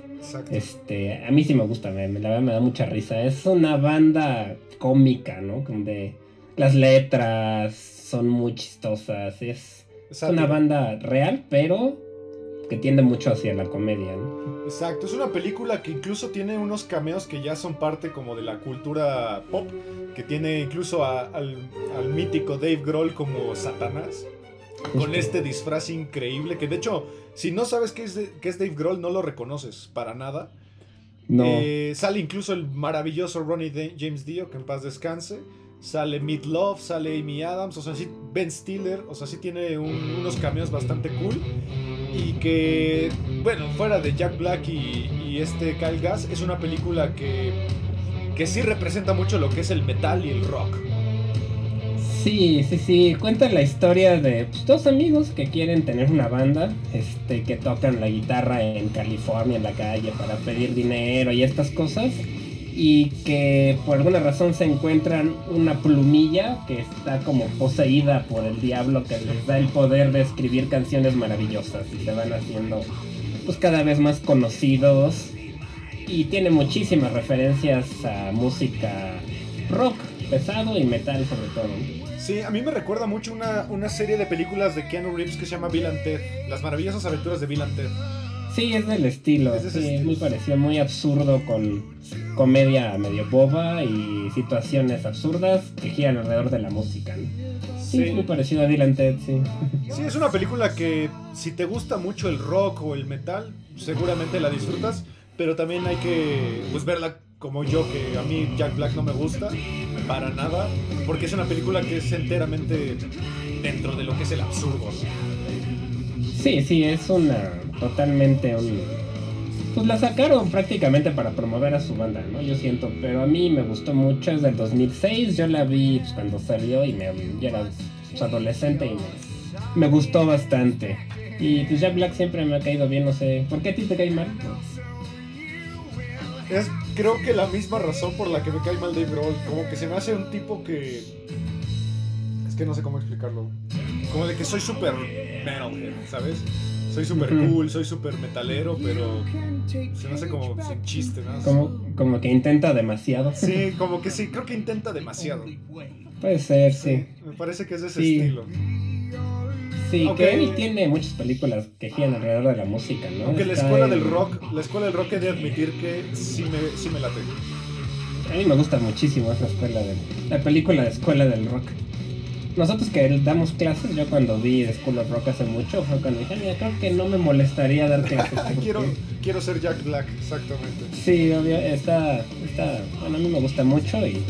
este, a mí sí me gusta, me, la verdad me da mucha risa. Es una banda cómica, ¿no? De las letras son muy chistosas, es, es una banda real, pero que tiende mucho hacia la comedia, ¿no? Exacto, es una película que incluso tiene unos cameos que ya son parte como de la cultura pop, que tiene incluso al, mítico Dave Grohl como Satanás, con este disfraz increíble, que de hecho, si no sabes qué es, es Dave Grohl, no lo reconoces para nada. No. Eh, sale incluso el maravilloso Ronnie James Dio, que en paz descanse sale Meat Love, sale Amy Adams, o sea, sí, Ben Stiller, o sea, sí tiene unos cameos bastante cool. Y que, bueno, fuera de Jack Black y, este Kyle Gass, es una película que, que sí representa mucho lo que es el metal y el rock. Sí, sí, sí, cuenta la historia de pues, dos amigos que quieren tener una banda, este, que tocan la guitarra en California, en la calle, para pedir dinero y estas cosas y que por alguna razón se encuentran una plumilla que está como poseída por el diablo que les da el poder de escribir canciones maravillosas y se van haciendo pues cada vez más conocidos y tiene muchísimas referencias a música rock pesado y metal sobre todo. Sí, a mí me recuerda mucho una, una serie de películas de Keanu Reeves que se llama Bill and las maravillosas aventuras de Bill and. Sí, es del estilo. Es, sí, es muy parecido, muy absurdo con comedia medio boba y situaciones absurdas que giran alrededor de la música. Sí, muy parecido a Dylan Ted, sí. Sí, es una película que si te gusta mucho el rock o el metal, seguramente la disfrutas, pero también hay que pues verla como yo, que a mí Jack Black no me gusta para nada, porque es una película que es enteramente dentro de lo que es el absurdo. Sí, sí, es una totalmente un... Pues la sacaron prácticamente para promover a su banda, ¿no? Yo siento, pero a mí me gustó mucho, es del 2006, yo la vi pues, cuando salió y me, era pues, adolescente y me, gustó bastante. Y pues Jack Black siempre me ha caído bien, no sé, ¿por qué a ti te cae mal? Es creo que la misma razón por la que me cae mal Dave Grohl, como que se me hace un tipo que... Es que no sé cómo explicarlo. Como de que soy súper metalhead, ¿sabes? soy súper cool, soy súper metalero, pero se me hace como sin chiste, ¿no? Como, como que intenta demasiado. Sí, como que sí, creo que intenta demasiado. Puede ser, sí. Me parece que es de ese estilo. Sí, que él tiene muchas películas que giran alrededor de la música, ¿no? Aunque la escuela del rock, la escuela del rock he de admitir que sí me, sí me late. A mí me gusta muchísimo esa escuela de la película de escuela del rock nosotros que damos clases, yo cuando vi School of Rock hace mucho, fue cuando dije, mira, creo que no me molestaría dar clases. quiero, quiero ser Jack Black, exactamente. Sí, obvio, está, está, bueno, a mí me gusta mucho y,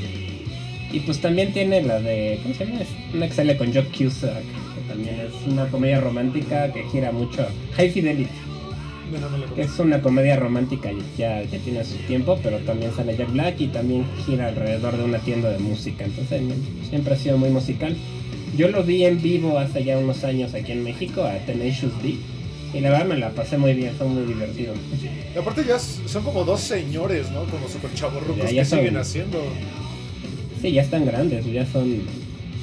y pues también tiene la de, ¿cómo se llama? Una que sale con Jock Cusack, que también es una comedia romántica que gira mucho, High Fidelity. Es una comedia romántica ya, ya tiene su tiempo, pero también sale Jack Black y también gira alrededor de una tienda de música. Entonces siempre ha sido muy musical. Yo lo vi en vivo hace ya unos años aquí en México, a Tenacious D. Y la verdad me la pasé muy bien, fue muy divertido. Y aparte ya son como dos señores, ¿no? Como super chavorrucos que siguen haciendo. Sí, ya están grandes, ya son...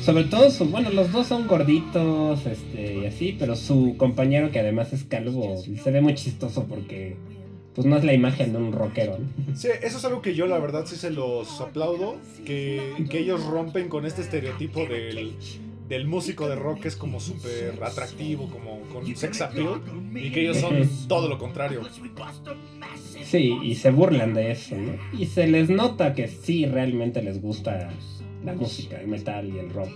Sobre todo, su... bueno, los dos son gorditos, este, y así, pero su compañero que además es calvo, se ve muy chistoso porque pues no es la imagen de un rockero. Sí, eso es algo que yo la verdad sí se los aplaudo, que, que ellos rompen con este estereotipo del del músico de rock es como súper atractivo, como con sex appeal, y que ellos son todo lo contrario. Sí, y se burlan de eso, ¿no? Y se les nota que sí realmente les gusta la música, el metal y el rock.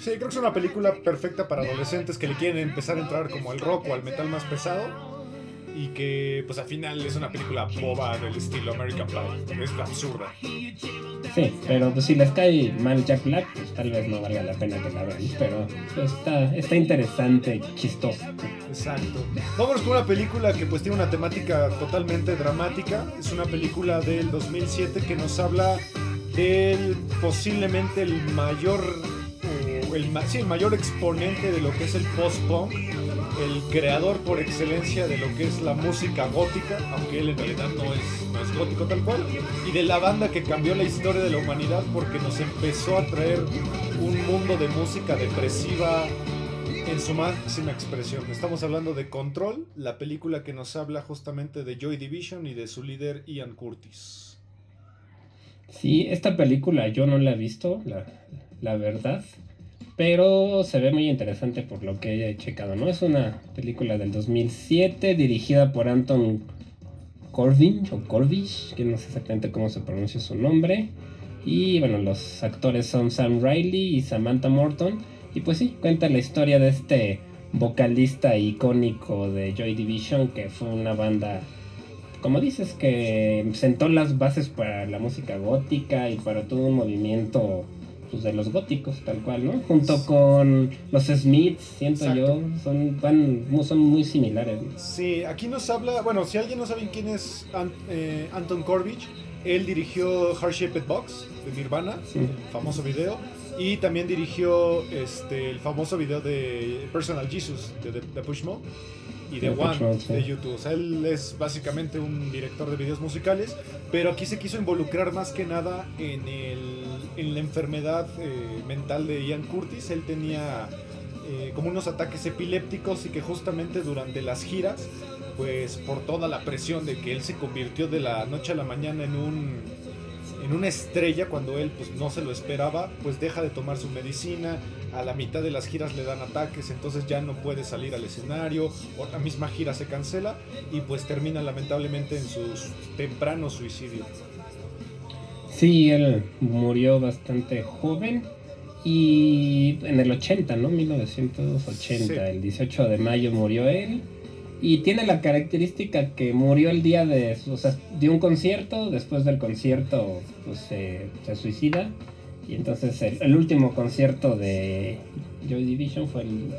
Sí, creo que es una película perfecta para adolescentes que le quieren empezar a entrar como al rock o al metal más pesado y que pues al final es una película boba del estilo American Pie. Es absurda. Sí, pero pues si les cae mal Jack Black, pues tal vez no valga la pena que la vean, pero está, está interesante, chistoso. Exacto. Vámonos con una película que pues tiene una temática totalmente dramática. Es una película del 2007 que nos habla del posiblemente el mayor el, sí, el mayor exponente de lo que es el post-punk, el creador por excelencia de lo que es la música gótica, aunque él en realidad no es, no es gótico tal cual, y de la banda que cambió la historia de la humanidad porque nos empezó a traer un mundo de música depresiva en su máxima expresión. Estamos hablando de Control, la película que nos habla justamente de Joy Division y de su líder Ian Curtis. Sí, esta película yo no la he visto, la, la verdad, pero se ve muy interesante por lo que he checado, ¿no? Es una película del 2007 dirigida por Anton Corbin o Corvish, que no sé exactamente cómo se pronuncia su nombre. Y bueno, los actores son Sam Riley y Samantha Morton. Y pues sí, cuenta la historia de este vocalista icónico de Joy Division, que fue una banda, como dices, que sentó las bases para la música gótica y para todo un movimiento pues, de los góticos, tal cual, ¿no? Junto con los Smiths, siento Exacto. yo, son, van, son muy similares. ¿no? Sí, aquí nos habla, bueno, si alguien no sabe quién es An- eh, Anton Corbich, él dirigió Heart Shaped Box de Nirvana, Sí. famoso video, y también dirigió este, el famoso video de Personal Jesus de, de Push Mode y de De One sí. de YouTube. O sea, él es básicamente un director de videos musicales, pero aquí se quiso involucrar más que nada en, el, en la enfermedad eh, mental de Ian Curtis. Él tenía eh, como unos ataques epilépticos y que justamente durante las giras, pues por toda la presión de que él se convirtió de la noche a la mañana en un en una estrella cuando él pues no se lo esperaba, pues deja de tomar su medicina, a la mitad de las giras le dan ataques, entonces ya no puede salir al escenario, o la misma gira se cancela y pues termina lamentablemente en su temprano suicidio. Sí, él murió bastante joven y en el 80, ¿no? 1980, Sí. el 18 de mayo murió él. Y tiene la característica que murió el día de, o sea, dio un concierto, después del concierto pues se, se suicida. Y entonces el, el último concierto de Joy Division fue el,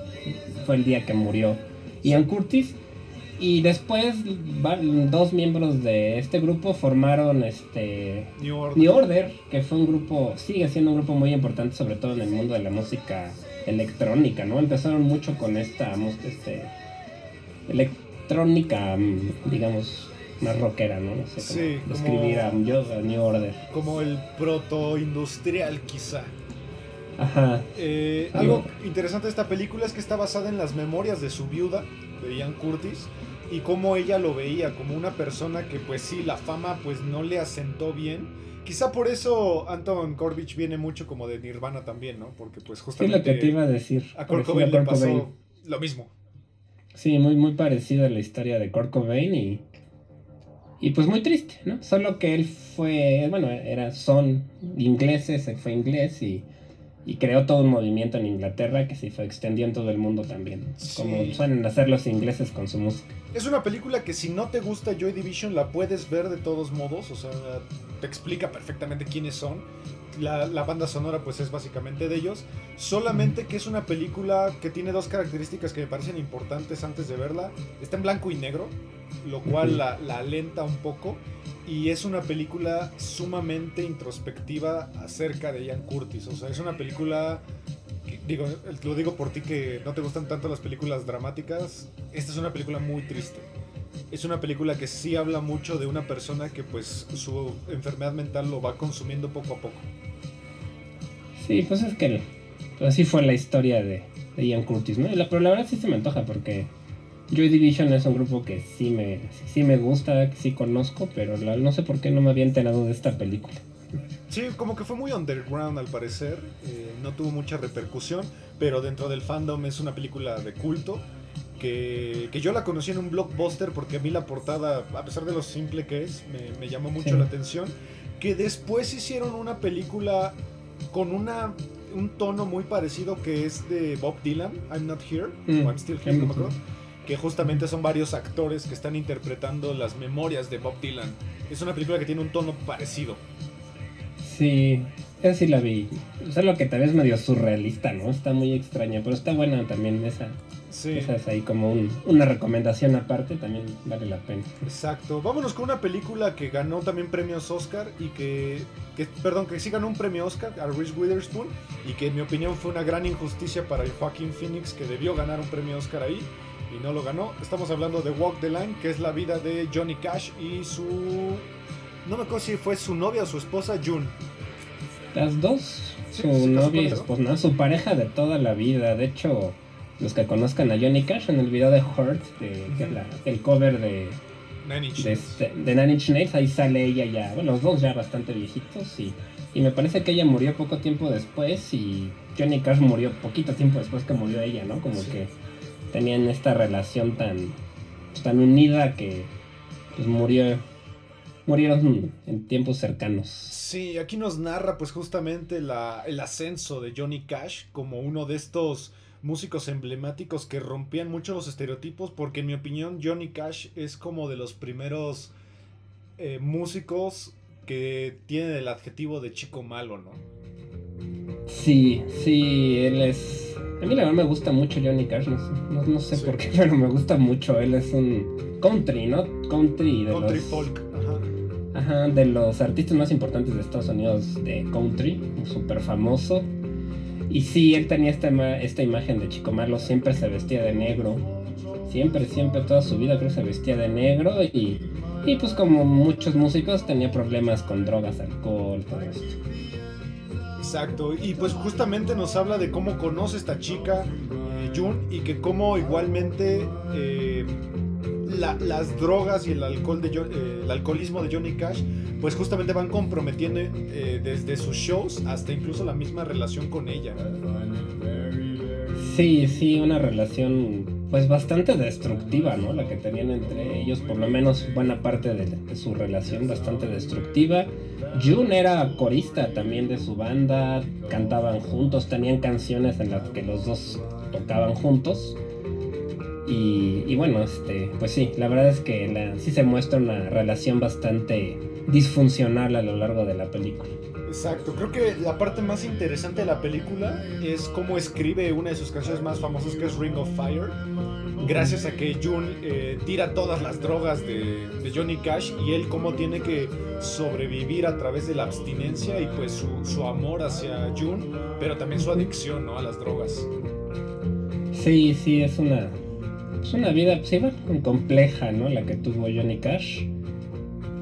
fue el día que murió Ian Curtis. Y después dos miembros de este grupo formaron este New Order. New Order, que fue un grupo, sigue siendo un grupo muy importante, sobre todo en el mundo de la música electrónica, ¿no? Empezaron mucho con esta este, electrónica, mm, digamos, más rockera, ¿no? No sé cómo Sí, describir a, yo- a New Order. Como el proto-industrial quizá. Ajá. Eh, algo interesante de esta película es que está basada en las memorias de su viuda, de Ian Curtis, y cómo ella lo veía como una persona que pues sí, la fama pues no le asentó bien. Quizá por eso Anton Corbich viene mucho como de Nirvana también, ¿no? Porque pues justamente lo que te iba a decir. a Kurt Parecido Cobain le pasó Cobain. lo mismo. Sí, muy, muy parecida a la historia de Kurt Cobain y, y pues muy triste, ¿no? Solo que él fue, bueno, era, son ingleses, se fue inglés y, y creó todo un movimiento en Inglaterra que se fue extendió en todo el mundo también, Sí. como suelen hacer los ingleses con su música. Es una película que si no te gusta Joy Division la puedes ver de todos modos, o sea, te explica perfectamente quiénes son. La, la banda sonora pues es básicamente de ellos. Solamente que es una película que tiene dos características que me parecen importantes antes de verla. Está en blanco y negro, lo cual la, la alenta un poco. Y es una película sumamente introspectiva acerca de Ian Curtis. O sea, es una película digo, lo digo por ti que no te gustan tanto las películas dramáticas. Esta es una película muy triste. Es una película que sí habla mucho de una persona que pues su enfermedad mental lo va consumiendo poco a poco. Sí, pues es que pues así fue la historia de, de Ian Curtis, ¿no? La- pero la verdad sí se me antoja porque Joy Division es un grupo que sí me, sí, sí me gusta, que sí conozco, pero la- no sé por qué no me había enterado de esta película. Sí, como que fue muy underground al parecer, eh, no tuvo mucha repercusión, pero dentro del fandom es una película de culto, que, que yo la conocí en un blockbuster porque a mí la portada, a pesar de lo simple que es, me, me llamó mucho Sí. la atención, que después hicieron una película con una, un tono muy parecido que es de Bob Dylan, I'm Not Here, Mm, o I'm Still Here, no me mm, acuerdo, que justamente son varios actores que están interpretando las memorias de Bob Dylan. Es una película que tiene un tono parecido. Sí, esa sí la vi. Solo que tal vez medio surrealista, ¿no? Está muy extraña, pero está buena también esa. Sí. Esa es ahí como un- una recomendación aparte, también vale la pena. Exacto. Vámonos con una película que ganó también premios Oscar y que, que- perdón, que sí ganó un premio Oscar a Reese Witherspoon y que en mi opinión fue una gran injusticia para el Joaquín Phoenix que debió ganar un premio Oscar ahí y no lo ganó. Estamos hablando de Walk the Line, que es la vida de Johnny Cash y su no me acuerdo si fue su novia o su esposa June. Las dos, Sí, su novia y su esposa, ¿no? su pareja de toda la vida. De hecho, los que conozcan a Johnny Cash en el video de Hurt, de- que es la- el cover de, Inch de, este, de ahí sale ella ya, bueno, los dos ya bastante viejitos y, y me parece que ella murió poco tiempo después y Johnny Cash murió poquito tiempo después que murió ella, ¿no? Como Sí. que tenían esta relación tan, tan unida que pues murió, murieron en tiempos cercanos. Sí, aquí nos narra pues justamente la- el ascenso de Johnny Cash como uno de estos músicos emblemáticos que rompían mucho los estereotipos porque en mi opinión Johnny Cash es como de los primeros eh, músicos que tienen el adjetivo de chico malo, ¿no? Sí, sí, él es... A mí la verdad me gusta mucho Johnny Cash, no sé, no- no sé Sí. por qué, pero me gusta mucho. Él es un country, ¿no? Country de Country los... folk. Ajá. Ajá, de los artistas más importantes de Estados Unidos de country, súper famoso. Y sí, él tenía esta, esta imagen de chico malo, siempre se vestía de negro. Siempre, siempre, toda su vida creo que se vestía de negro. Y, y pues como muchos músicos tenía problemas con drogas, alcohol, todo esto. Exacto, y pues justamente nos habla de cómo conoce esta chica, eh, June, y que cómo igualmente eh, la- las drogas y el alcohol de eh, el alcoholismo de Johnny Cash, pues justamente van comprometiendo eh, desde sus shows hasta incluso la misma relación con ella. Sí, sí, una relación pues bastante destructiva, ¿no? La que tenían entre ellos, por lo menos buena parte de, de su relación bastante destructiva. June era corista también de su banda, cantaban juntos, tenían canciones en las que los dos tocaban juntos. Y, y bueno, este, pues sí, la verdad es que la- sí se muestra una relación bastante disfuncional a lo largo de la película. Exacto, creo que la parte más interesante de la película es cómo escribe una de sus canciones más famosas que es Ring of Fire. Gracias a que June eh, tira todas las drogas de, de Johnny Cash y él cómo tiene que sobrevivir a través de la abstinencia y pues su, su amor hacia June, pero también su adicción ¿no? a las drogas. Sí, sí, es una, es una vida pues, igual, compleja, ¿no? La que tuvo Johnny Cash.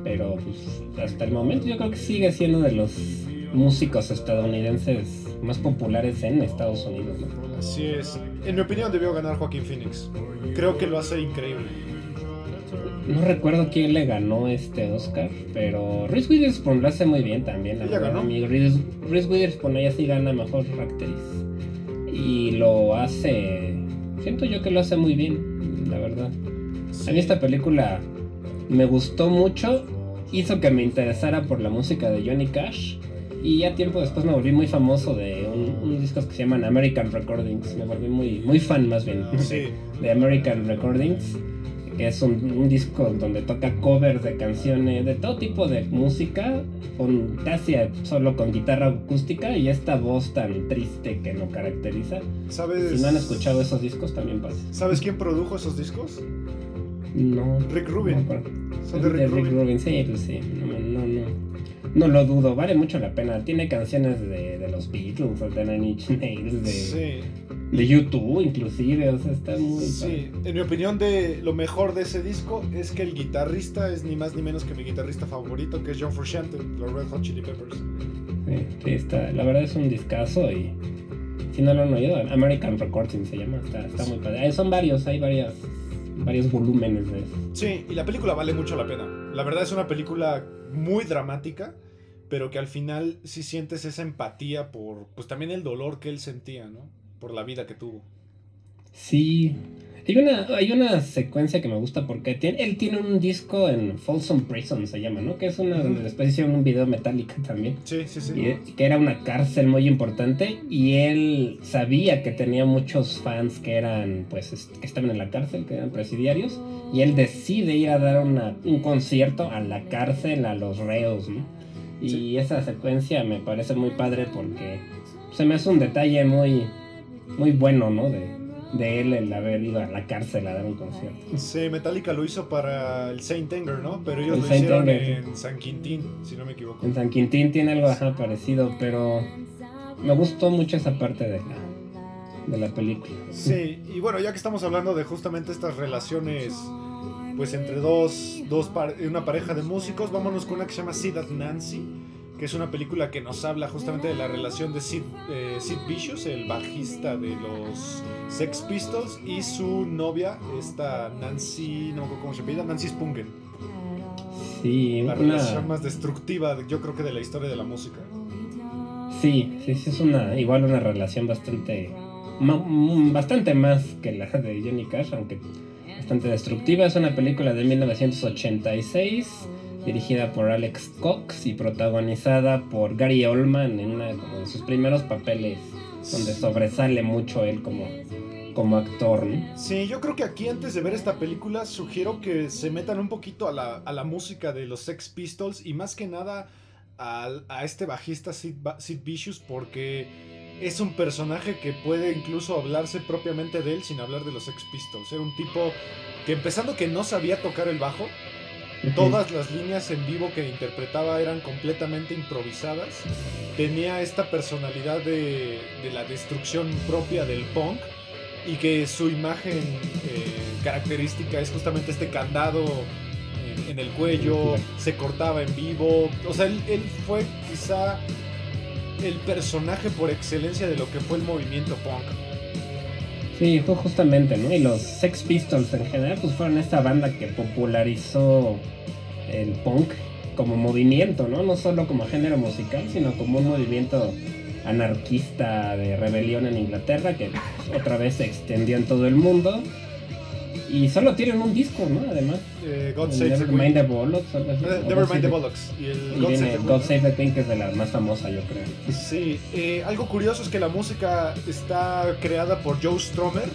Pero pues, hasta el momento yo creo que sigue siendo de los músicos estadounidenses más populares en Estados Unidos, ¿no? Así es. En mi opinión debió ganar Joaquín Phoenix. Creo que lo hace increíble. No recuerdo quién le ganó este Oscar, pero Reese Witherspoon lo hace muy bien también. La ¿Ella verdad, ganó? amigo. Reese, Reese Witherspoon ella sí gana mejor actriz. Y lo hace... Siento yo que lo hace muy bien, la verdad. A mí esta película me gustó mucho, hizo que me interesara por la música de Johnny Cash y ya tiempo después me volví muy famoso de un- unos discos que se llaman American Recordings, me volví muy, muy fan más bien Sí. de American Recordings, que es un, un disco donde toca covers de canciones de todo tipo de música, con casi solo con guitarra acústica y esta voz tan triste que lo caracteriza. ¿Sabes? Si no han escuchado esos discos también pasa. ¿Sabes quién produjo esos discos? No. Rick Rubin. Son de Rick Rubin. sí, pues sí, no, no, no. No lo dudo, vale mucho la pena. Tiene canciones de, de los Beatles, de Nine Inch Nails, de, Sí. De YouTube inclusive, o sea, está muy... Sí, en mi opinión de lo mejor de ese disco es que el guitarrista es ni más ni menos que mi guitarrista favorito, que es John Frusciante, los Red Hot Chili Peppers. Sí, sí, está, la verdad es un discazo y si no lo han oído, American Recording se llama, está, está muy padre. Eh, Son varios, hay varias, varios volúmenes de eso. Sí, y la película vale mucho la pena. La verdad es una película muy dramática, pero que al final sí sientes esa empatía por, pues también el dolor que él sentía, ¿no? Por la vida que tuvo. Sí, hay una, hay una secuencia que me gusta porque tiene, él tiene un disco en Folsom Prison, se llama, ¿no? Que es una, Ujú. después hicieron un video metálica también. Sí, sí, sí. Y- que era una cárcel muy importante y él sabía que tenía muchos fans que eran pues que estaban en la cárcel que eran presidiarios y él decide ir a dar una- un concierto a la cárcel a los reos ¿no? Y esa secuencia me parece muy padre porque se me hace un detalle muy, muy bueno, ¿no? De, de él el haber ido a la cárcel a dar un concierto. Sí, Metallica lo hizo para el Saint Anger, ¿no? Pero ellos El lo Saint hicieron Anger, en San Quintín, si no me equivoco. En San Quintín tiene algo ajá, parecido, pero me gustó mucho esa parte de la, de la película. Sí, y bueno, ya que estamos hablando de justamente estas relaciones, pues entre dos, dos una pareja de músicos, vámonos con una que se llama Sid Nancy, que es una película que nos habla justamente de la relación de Sid, eh, Sid Vicious, el bajista de los Sex Pistols, y su novia, esta Nancy, no cómo se llama, Nancy Spungen. Sí, La una, relación más destructiva, yo creo que de la historia de la música. sí, sí, sí, es una, igual una relación bastante, mm, bastante más que la de Johnny Cash, aunque bastante destructiva. Es una película de 1986, dirigida por Alex Cox y protagonizada por Gary Oldman en una como de sus primeros papeles, donde sobresale mucho él como, como actor. ¿no? Sí, yo creo que aquí antes de ver esta película sugiero que se metan un poquito a la, a la música de los Sex Pistols y más que nada al- a, este bajista Sid, Sid Vicious porque es un personaje que puede incluso hablarse propiamente de él sin hablar de los Sex Pistols. Era un tipo que empezando que no sabía tocar el bajo, Todas las líneas en vivo que interpretaba eran completamente improvisadas. Tenía esta personalidad de, de la destrucción propia del punk y que su imagen eh, característica es justamente este candado en, en el cuello, se cortaba en vivo. O sea, él, él fue quizá el personaje por excelencia de lo que fue el movimiento punk. Sí, fue justamente, ¿no? Y los Sex Pistols en general, pues fueron esta banda que popularizó el punk como movimiento, ¿no? No solo como género musical, sino como un movimiento anarquista de rebelión en Inglaterra que pues, otra vez se extendió en todo el mundo. Y solo tienen un disco, ¿no? Además. Eh, God el Save the Nevermind Queen. the Bollocks. Eh, God Nevermind the the- Bollocks. Y el Y God Save the. God Save the Queen, que es de la más famosa, yo creo. Sí, eh, algo curioso es que la música está creada por Joe Stromer,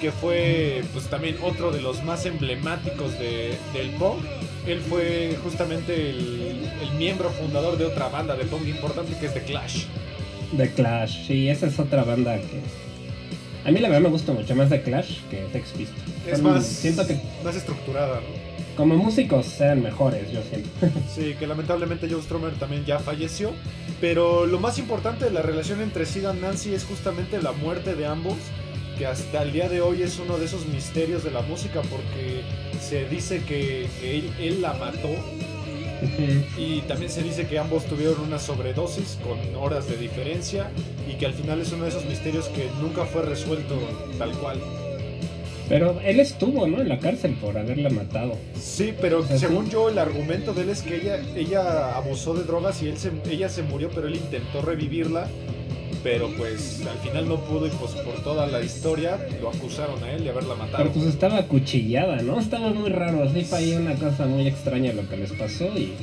que fue pues también otro de los más emblemáticos de- del punk. Él fue justamente el, el miembro fundador de otra banda de punk importante que es The Clash. The Clash, sí, esa es otra banda que. A mí la verdad me gusta mucho más The Clash que Sex Pistols. Es Son- más, Siento que más estructurada, ¿no? como músicos eran mejores, yo siento. Sí, que lamentablemente Joe Stromer también ya falleció. Pero lo más importante de la relación entre Sid y Nancy es justamente la muerte de ambos. Que hasta el día de hoy es uno de esos misterios de la música porque se dice que, que él, él la mató y también se dice que ambos tuvieron una sobredosis con horas de diferencia y que al final es uno de esos misterios que nunca fue resuelto tal cual. Pero él estuvo, ¿no? En la cárcel por haberla matado. Sí, pero sea, según sí. yo el argumento de él es que ella, ella abusó de drogas y él se, ella se murió, pero él intentó revivirla, pero pues al final no pudo y pues por toda la historia lo acusaron a él de haberla matado. Pero pues estaba acuchillada, ¿no? Estaba muy raro. Sí, fue ahí una cosa muy extraña lo que les pasó y.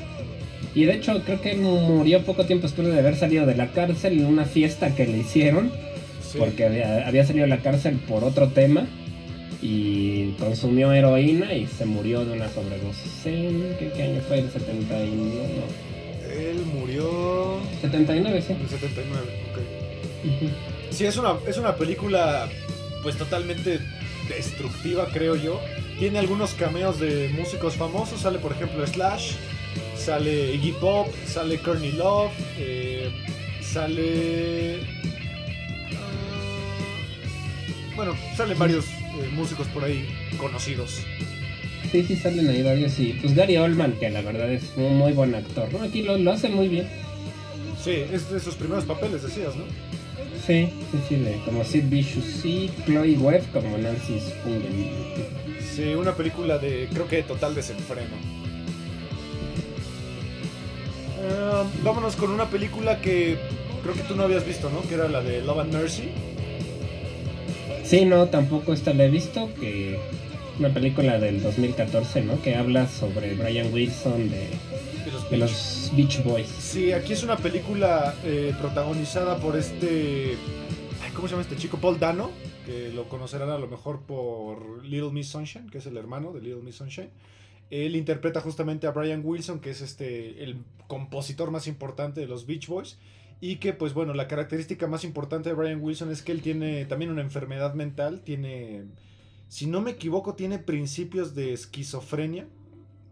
Y de hecho, creo que murió poco tiempo después de haber salido de la cárcel en una fiesta que le hicieron. Sí. porque había, había salido de la cárcel por otro tema y consumió heroína y se murió de una sobredosis. ¿En ¿Qué, qué año fue? ¿El 79? No, Él murió 79, sí. el 79, ok. Sí, es una, es una película pues totalmente destructiva, creo yo. Tiene algunos cameos de músicos famosos. Sale, por ejemplo, Slash. Sale Iggy Pop. Sale Courtney Love. eh, sale... ah, bueno, salen varios eh, músicos por ahí conocidos. Sí, sí, salen ahí varios y pues Gary Oldman, que la verdad es un muy buen actor, ¿no? Aquí lo, lo hace muy bien. Sí, es de sus primeros papeles, decías, ¿no? Sí, sí, sí, de- como Sid Vicious, sí, Chloe Webb como Nancy Spungen. Sí, una película de, creo que de total desenfreno. Eh, vámonos con una película que creo que tú no habías visto, ¿no? Que era la de Love and Mercy. Sí, no, tampoco esta la he visto, que una película del 2014, ¿no? Que habla sobre Brian Wilson de, De los de Beach. los Beach Boys. Sí, aquí es una película eh, protagonizada por este... ay, ¿Cómo se llama este chico? Paul Dano, que lo conocerán a lo mejor por Little Miss Sunshine, que es el hermano de Little Miss Sunshine. Él interpreta justamente a Brian Wilson, que es este el compositor más importante de los Beach Boys. Y que, pues bueno, la característica más importante de Brian Wilson es que él tiene también una enfermedad mental. Tiene, si no me equivoco, tiene principios de esquizofrenia.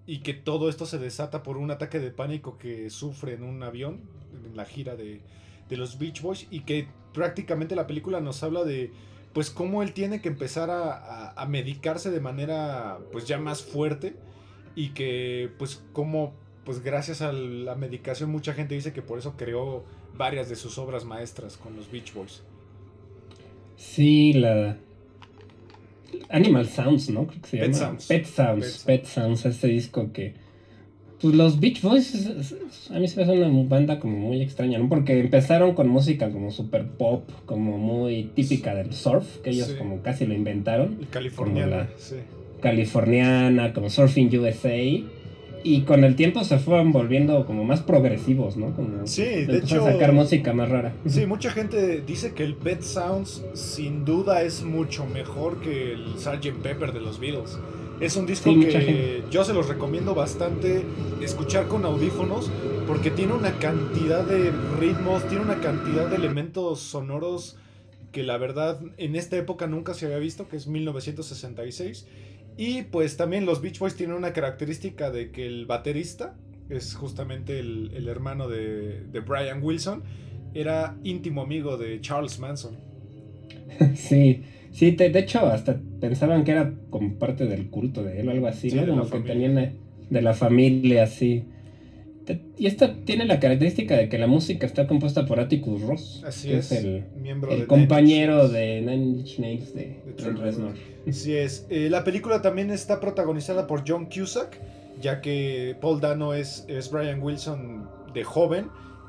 Y que todo esto se desata por un ataque de pánico que sufre en un avión, en la gira de, de los Beach Boys. Y que prácticamente la película nos habla de pues cómo él tiene que empezar a, a, medicarse de manera pues ya más fuerte y que pues como pues gracias a la medicación mucha gente dice que por eso creó varias de sus obras maestras con los Beach Boys. Sí, la Animal Sounds, ¿no? Creo que se Pet llama. Sounds. Pet Sounds. Pet Pet Sounds, este disco que. Pues los Beach Boys, a mí se me hace una banda como muy extraña, ¿no? Porque empezaron con música como super pop, como muy típica del surf, que ellos Sí. como casi lo inventaron. Como la- sí. Californiana, como Surfing USA. Y con el tiempo se fueron volviendo como más progresivos, ¿no? Como Sí, de hecho- a sacar música más rara. Sí, mucha gente dice que el Pet Sounds sin duda es mucho mejor que el Sgt. Pepper de los Beatles. Es un disco Sí, que yo se los recomiendo bastante escuchar con audífonos porque tiene una cantidad de ritmos, tiene una cantidad de elementos sonoros que la verdad en esta época nunca se había visto, que es 1966. Y pues también los Beach Boys tienen una característica de que el baterista es justamente el, el hermano de, de Brian Wilson, era íntimo amigo de Charles Manson. Sí, sí, de, de hecho hasta pensaban que era como parte del culto de él o algo así, Sí, ¿no? Como que familia. tenían eh, de la familia, así. Y esta tiene la característica de que la música está compuesta por Atticus Ross, Así que es, es el, miembro el de compañero Nine de Nine Inch Nails de, De Reznor. Así es. Eh, la película también está protagonizada por John Cusack, ya que Paul Dano es, es Brian Wilson de joven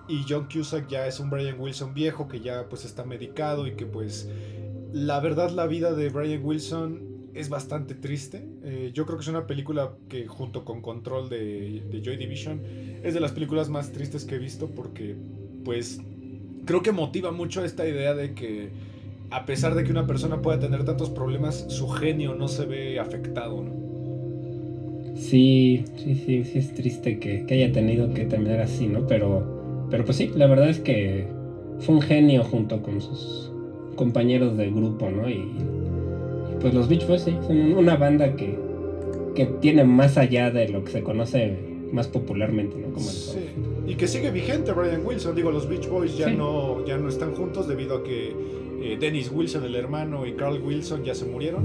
y John Cusack ya es un Brian Wilson viejo que ya pues está medicado y que pues la verdad la vida de Brian Wilson es bastante triste. Eh, yo creo que es una película que junto con Control de, Joy Division es de las películas más tristes que he visto porque pues creo que motiva mucho esta idea de que a pesar de que una persona pueda tener tantos problemas, su genio no se ve afectado, ¿no? Sí, sí, sí, sí es triste que, que haya tenido que terminar así, ¿no? Pero, pero pues sí, la verdad es que fue un genio junto con sus compañeros de grupo, ¿no? Y, pues los Beach Boys sí, son una banda que, que tiene más allá de lo que se conoce más popularmente, ¿no? Como Sí. Y que sigue vigente Brian Wilson. Digo, los Beach Boys ya, Sí. no, ya no están juntos debido a que eh, Dennis Wilson, el hermano, y Carl Wilson ya se murieron.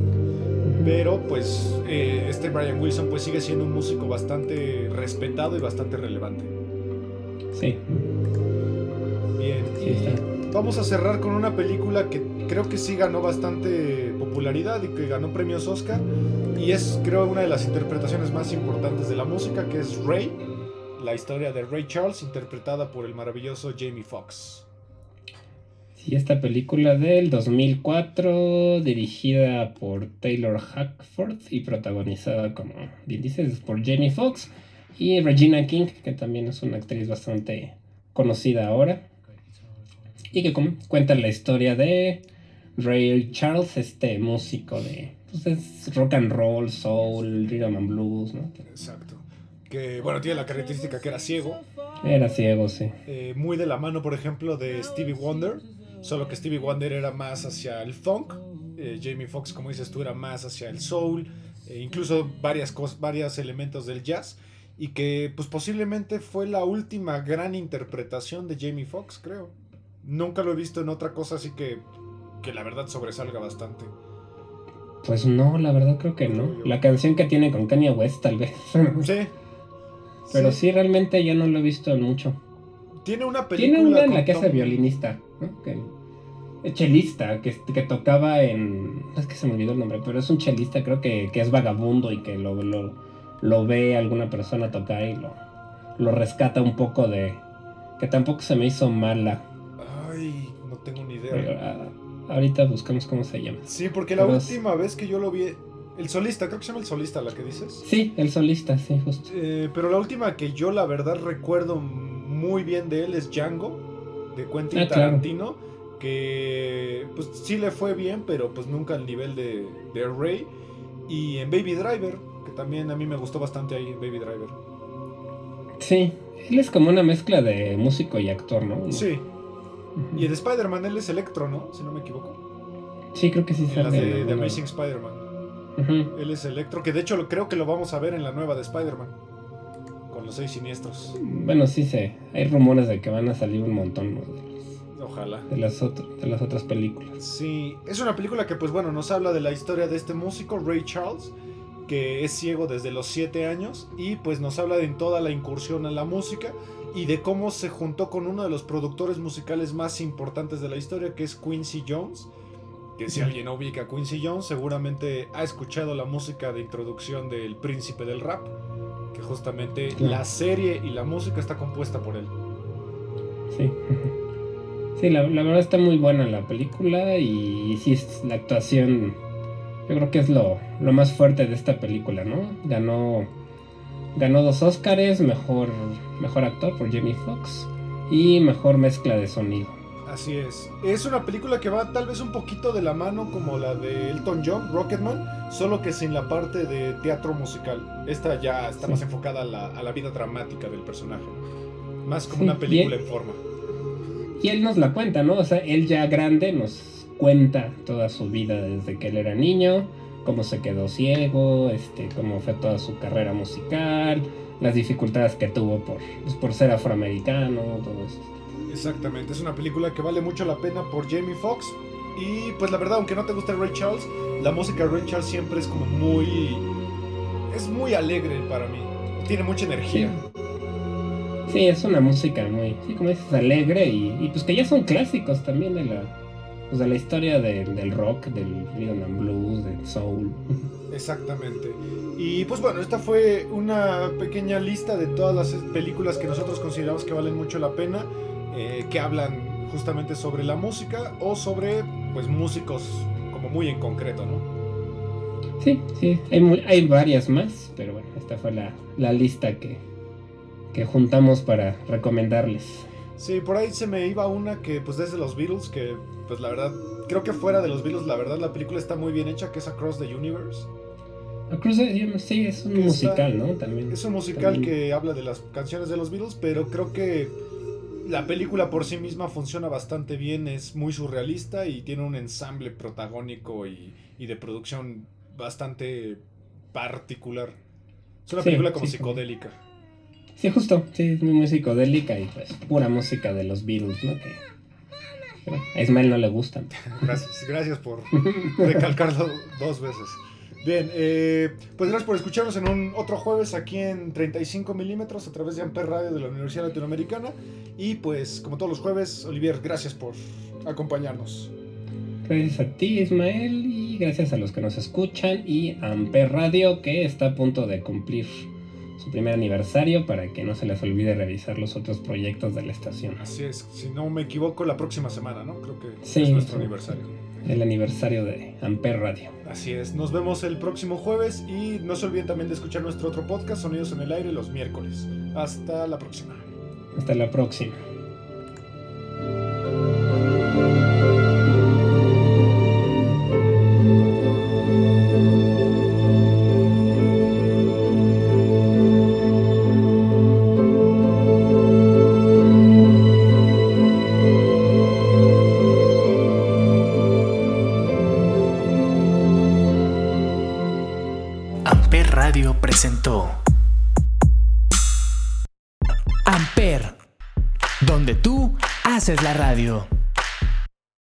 Pero pues eh, este Brian Wilson pues sigue siendo un músico bastante respetado y bastante relevante. Sí, Bien, sí, y está. vamos a cerrar con una película que creo que sí ganó bastante popularidad y que ganó premios Oscar. Y es creo una de las interpretaciones más importantes de la música, que es Ray, la historia de Ray Charles, interpretada por el maravilloso Jamie Foxx. Sí, esta película del 2004, dirigida por Taylor Hackford y protagonizada, como bien dices, por Jamie Foxx y Regina King, que también es una actriz bastante conocida ahora. Y que cuenta la historia de Ray Charles, este músico de pues es rock and roll, soul, rhythm and blues, ¿no? Exacto. Que bueno, tiene la característica que era ciego, Era ciego, sí. eh, muy de la mano, por ejemplo, de Stevie Wonder, solo que Stevie Wonder era más hacia el funk, eh, Jamie Foxx, como dices tú, era más hacia el soul, eh, incluso varias cosas, varios elementos del jazz, y que pues posiblemente fue la última gran interpretación de Jamie Foxx, creo. Nunca lo he visto en otra cosa, así que que la verdad sobresalga bastante. Pues no, la verdad creo que no. La canción que tiene con Kanye West, tal vez. Sí. Pero sí, realmente ya no lo he visto en mucho. Tiene una película. Tiene una en la que hace violinista, ¿no? Que, chelista, que, que tocaba en... Es que se me olvidó el nombre, pero es un chelista, creo que, que es vagabundo y que lo, lo, lo ve alguna persona tocar y lo, lo rescata un poco de... Que tampoco se me hizo mala. Ay, no tengo ni idea. Ah, ahorita buscamos cómo se llama. Sí, porque la Pero es- última vez que yo lo vi, el solista, creo que se llama el solista la que dices. Sí, el solista, sí, justo. Eh, pero la última que yo la verdad recuerdo muy bien de él es Django, de Quentin Ah, claro. Tarantino, que pues sí le fue bien, pero pues nunca al nivel de, de Ray. Y en Baby Driver, que también a mí me gustó bastante ahí, Baby Driver. Sí, él es como una mezcla de músico y actor, ¿no? Sí. Y de Spider-Man él es Electro, ¿no? Si no me equivoco. Sí, creo que sí En las de, Amazing Spider-Man. Él es Electro, que de hecho lo- creo que lo vamos a ver en la nueva de Spider-Man. Con los seis siniestros. Bueno, sí sé. Hay rumores de que van a salir un montón de, Ojalá. de las otras, de las otras películas. Sí, es una película que pues bueno, nos habla de la historia de este músico, Ray Charles, que es ciego desde los 7 años y pues nos habla de toda la incursión en la música y de cómo se juntó con uno de los productores musicales más importantes de la historia, que es Quincy Jones. Que si alguien ubica a Quincy Jones, seguramente ha escuchado la música de introducción del Príncipe del Rap, que justamente Claro. la serie y la música está compuesta por él. Sí. Sí, la, la verdad está muy buena la película y sí, es la actuación, yo creo que es lo, lo más fuerte de esta película, ¿no? Ganó, ganó dos Oscars, mejor, mejor actor por Jamie Foxx y mejor mezcla de sonido. Así es. Es una película que va tal vez un poquito de la mano como la de Elton John, Rocketman, solo que sin la parte de teatro musical. Esta ya está Sí. más enfocada a la, a la vida dramática del personaje. Más como Sí, una película en forma. Y él nos la cuenta, ¿no? O sea, él ya grande nos cuenta toda su vida desde que él era niño, cómo se quedó ciego, este, cómo fue toda su carrera musical, las dificultades que tuvo por, pues, por ser afroamericano, todo eso. Exactamente, es una película que vale mucho la pena por Jamie Foxx. Y pues la verdad, aunque no te guste Ray Charles, la música de Ray Charles siempre es como muy... Es muy alegre para mí. Tiene mucha energía. Sí, es una música muy, sí, como dices, alegre y, y pues que ya son clásicos también de la, pues de la historia de- del rock, del rhythm and blues, del soul. Exactamente. Y pues bueno, esta fue una pequeña lista de todas las películas que nosotros consideramos que valen mucho la pena, eh, que hablan justamente sobre la música o sobre pues músicos como muy en concreto, ¿no? Sí, sí, hay, hay varias más, pero bueno, esta fue la, la lista que, que juntamos para recomendarles. Sí, por ahí se me iba una que pues desde los Beatles, que pues la verdad, creo que fuera de los Beatles, la verdad la película está muy bien hecha, que es Across the Universe. Across the Universe, sí, es un está- musical, ¿no? También. Es un musical también- que habla de las canciones de los Beatles, pero creo que la película por sí misma funciona bastante bien, es muy surrealista y tiene un ensamble protagónico y, y de producción bastante particular. Es una Sí, película como sí. psicodélica. Sí, justo, sí, es muy, psicodélica y pues pura música de los Beatles, ¿no? Que que, bueno, a Ismael no le gustan. Gracias, gracias por recalcarlo dos veces. Bien, eh, pues gracias por escucharnos en un otro jueves aquí en 35 milímetros a través de Amper Radio de la Universidad Latinoamericana. Y pues, como todos los jueves, Olivier, gracias por acompañarnos. Gracias a ti, Ismael, y gracias a los que nos escuchan y a Amper Radio, que está a punto de cumplir su primer aniversario para que no se les olvide revisar los otros proyectos de la estación. Así es, si no me equivoco, la próxima semana, ¿no? Creo que Sí, es nuestro sí. aniversario. El aniversario de Amper Radio. Así es, nos vemos el próximo jueves y no se olviden también de escuchar nuestro otro podcast, Sonidos en el Aire, los miércoles. Hasta la próxima. Hasta la próxima. Haces la radio.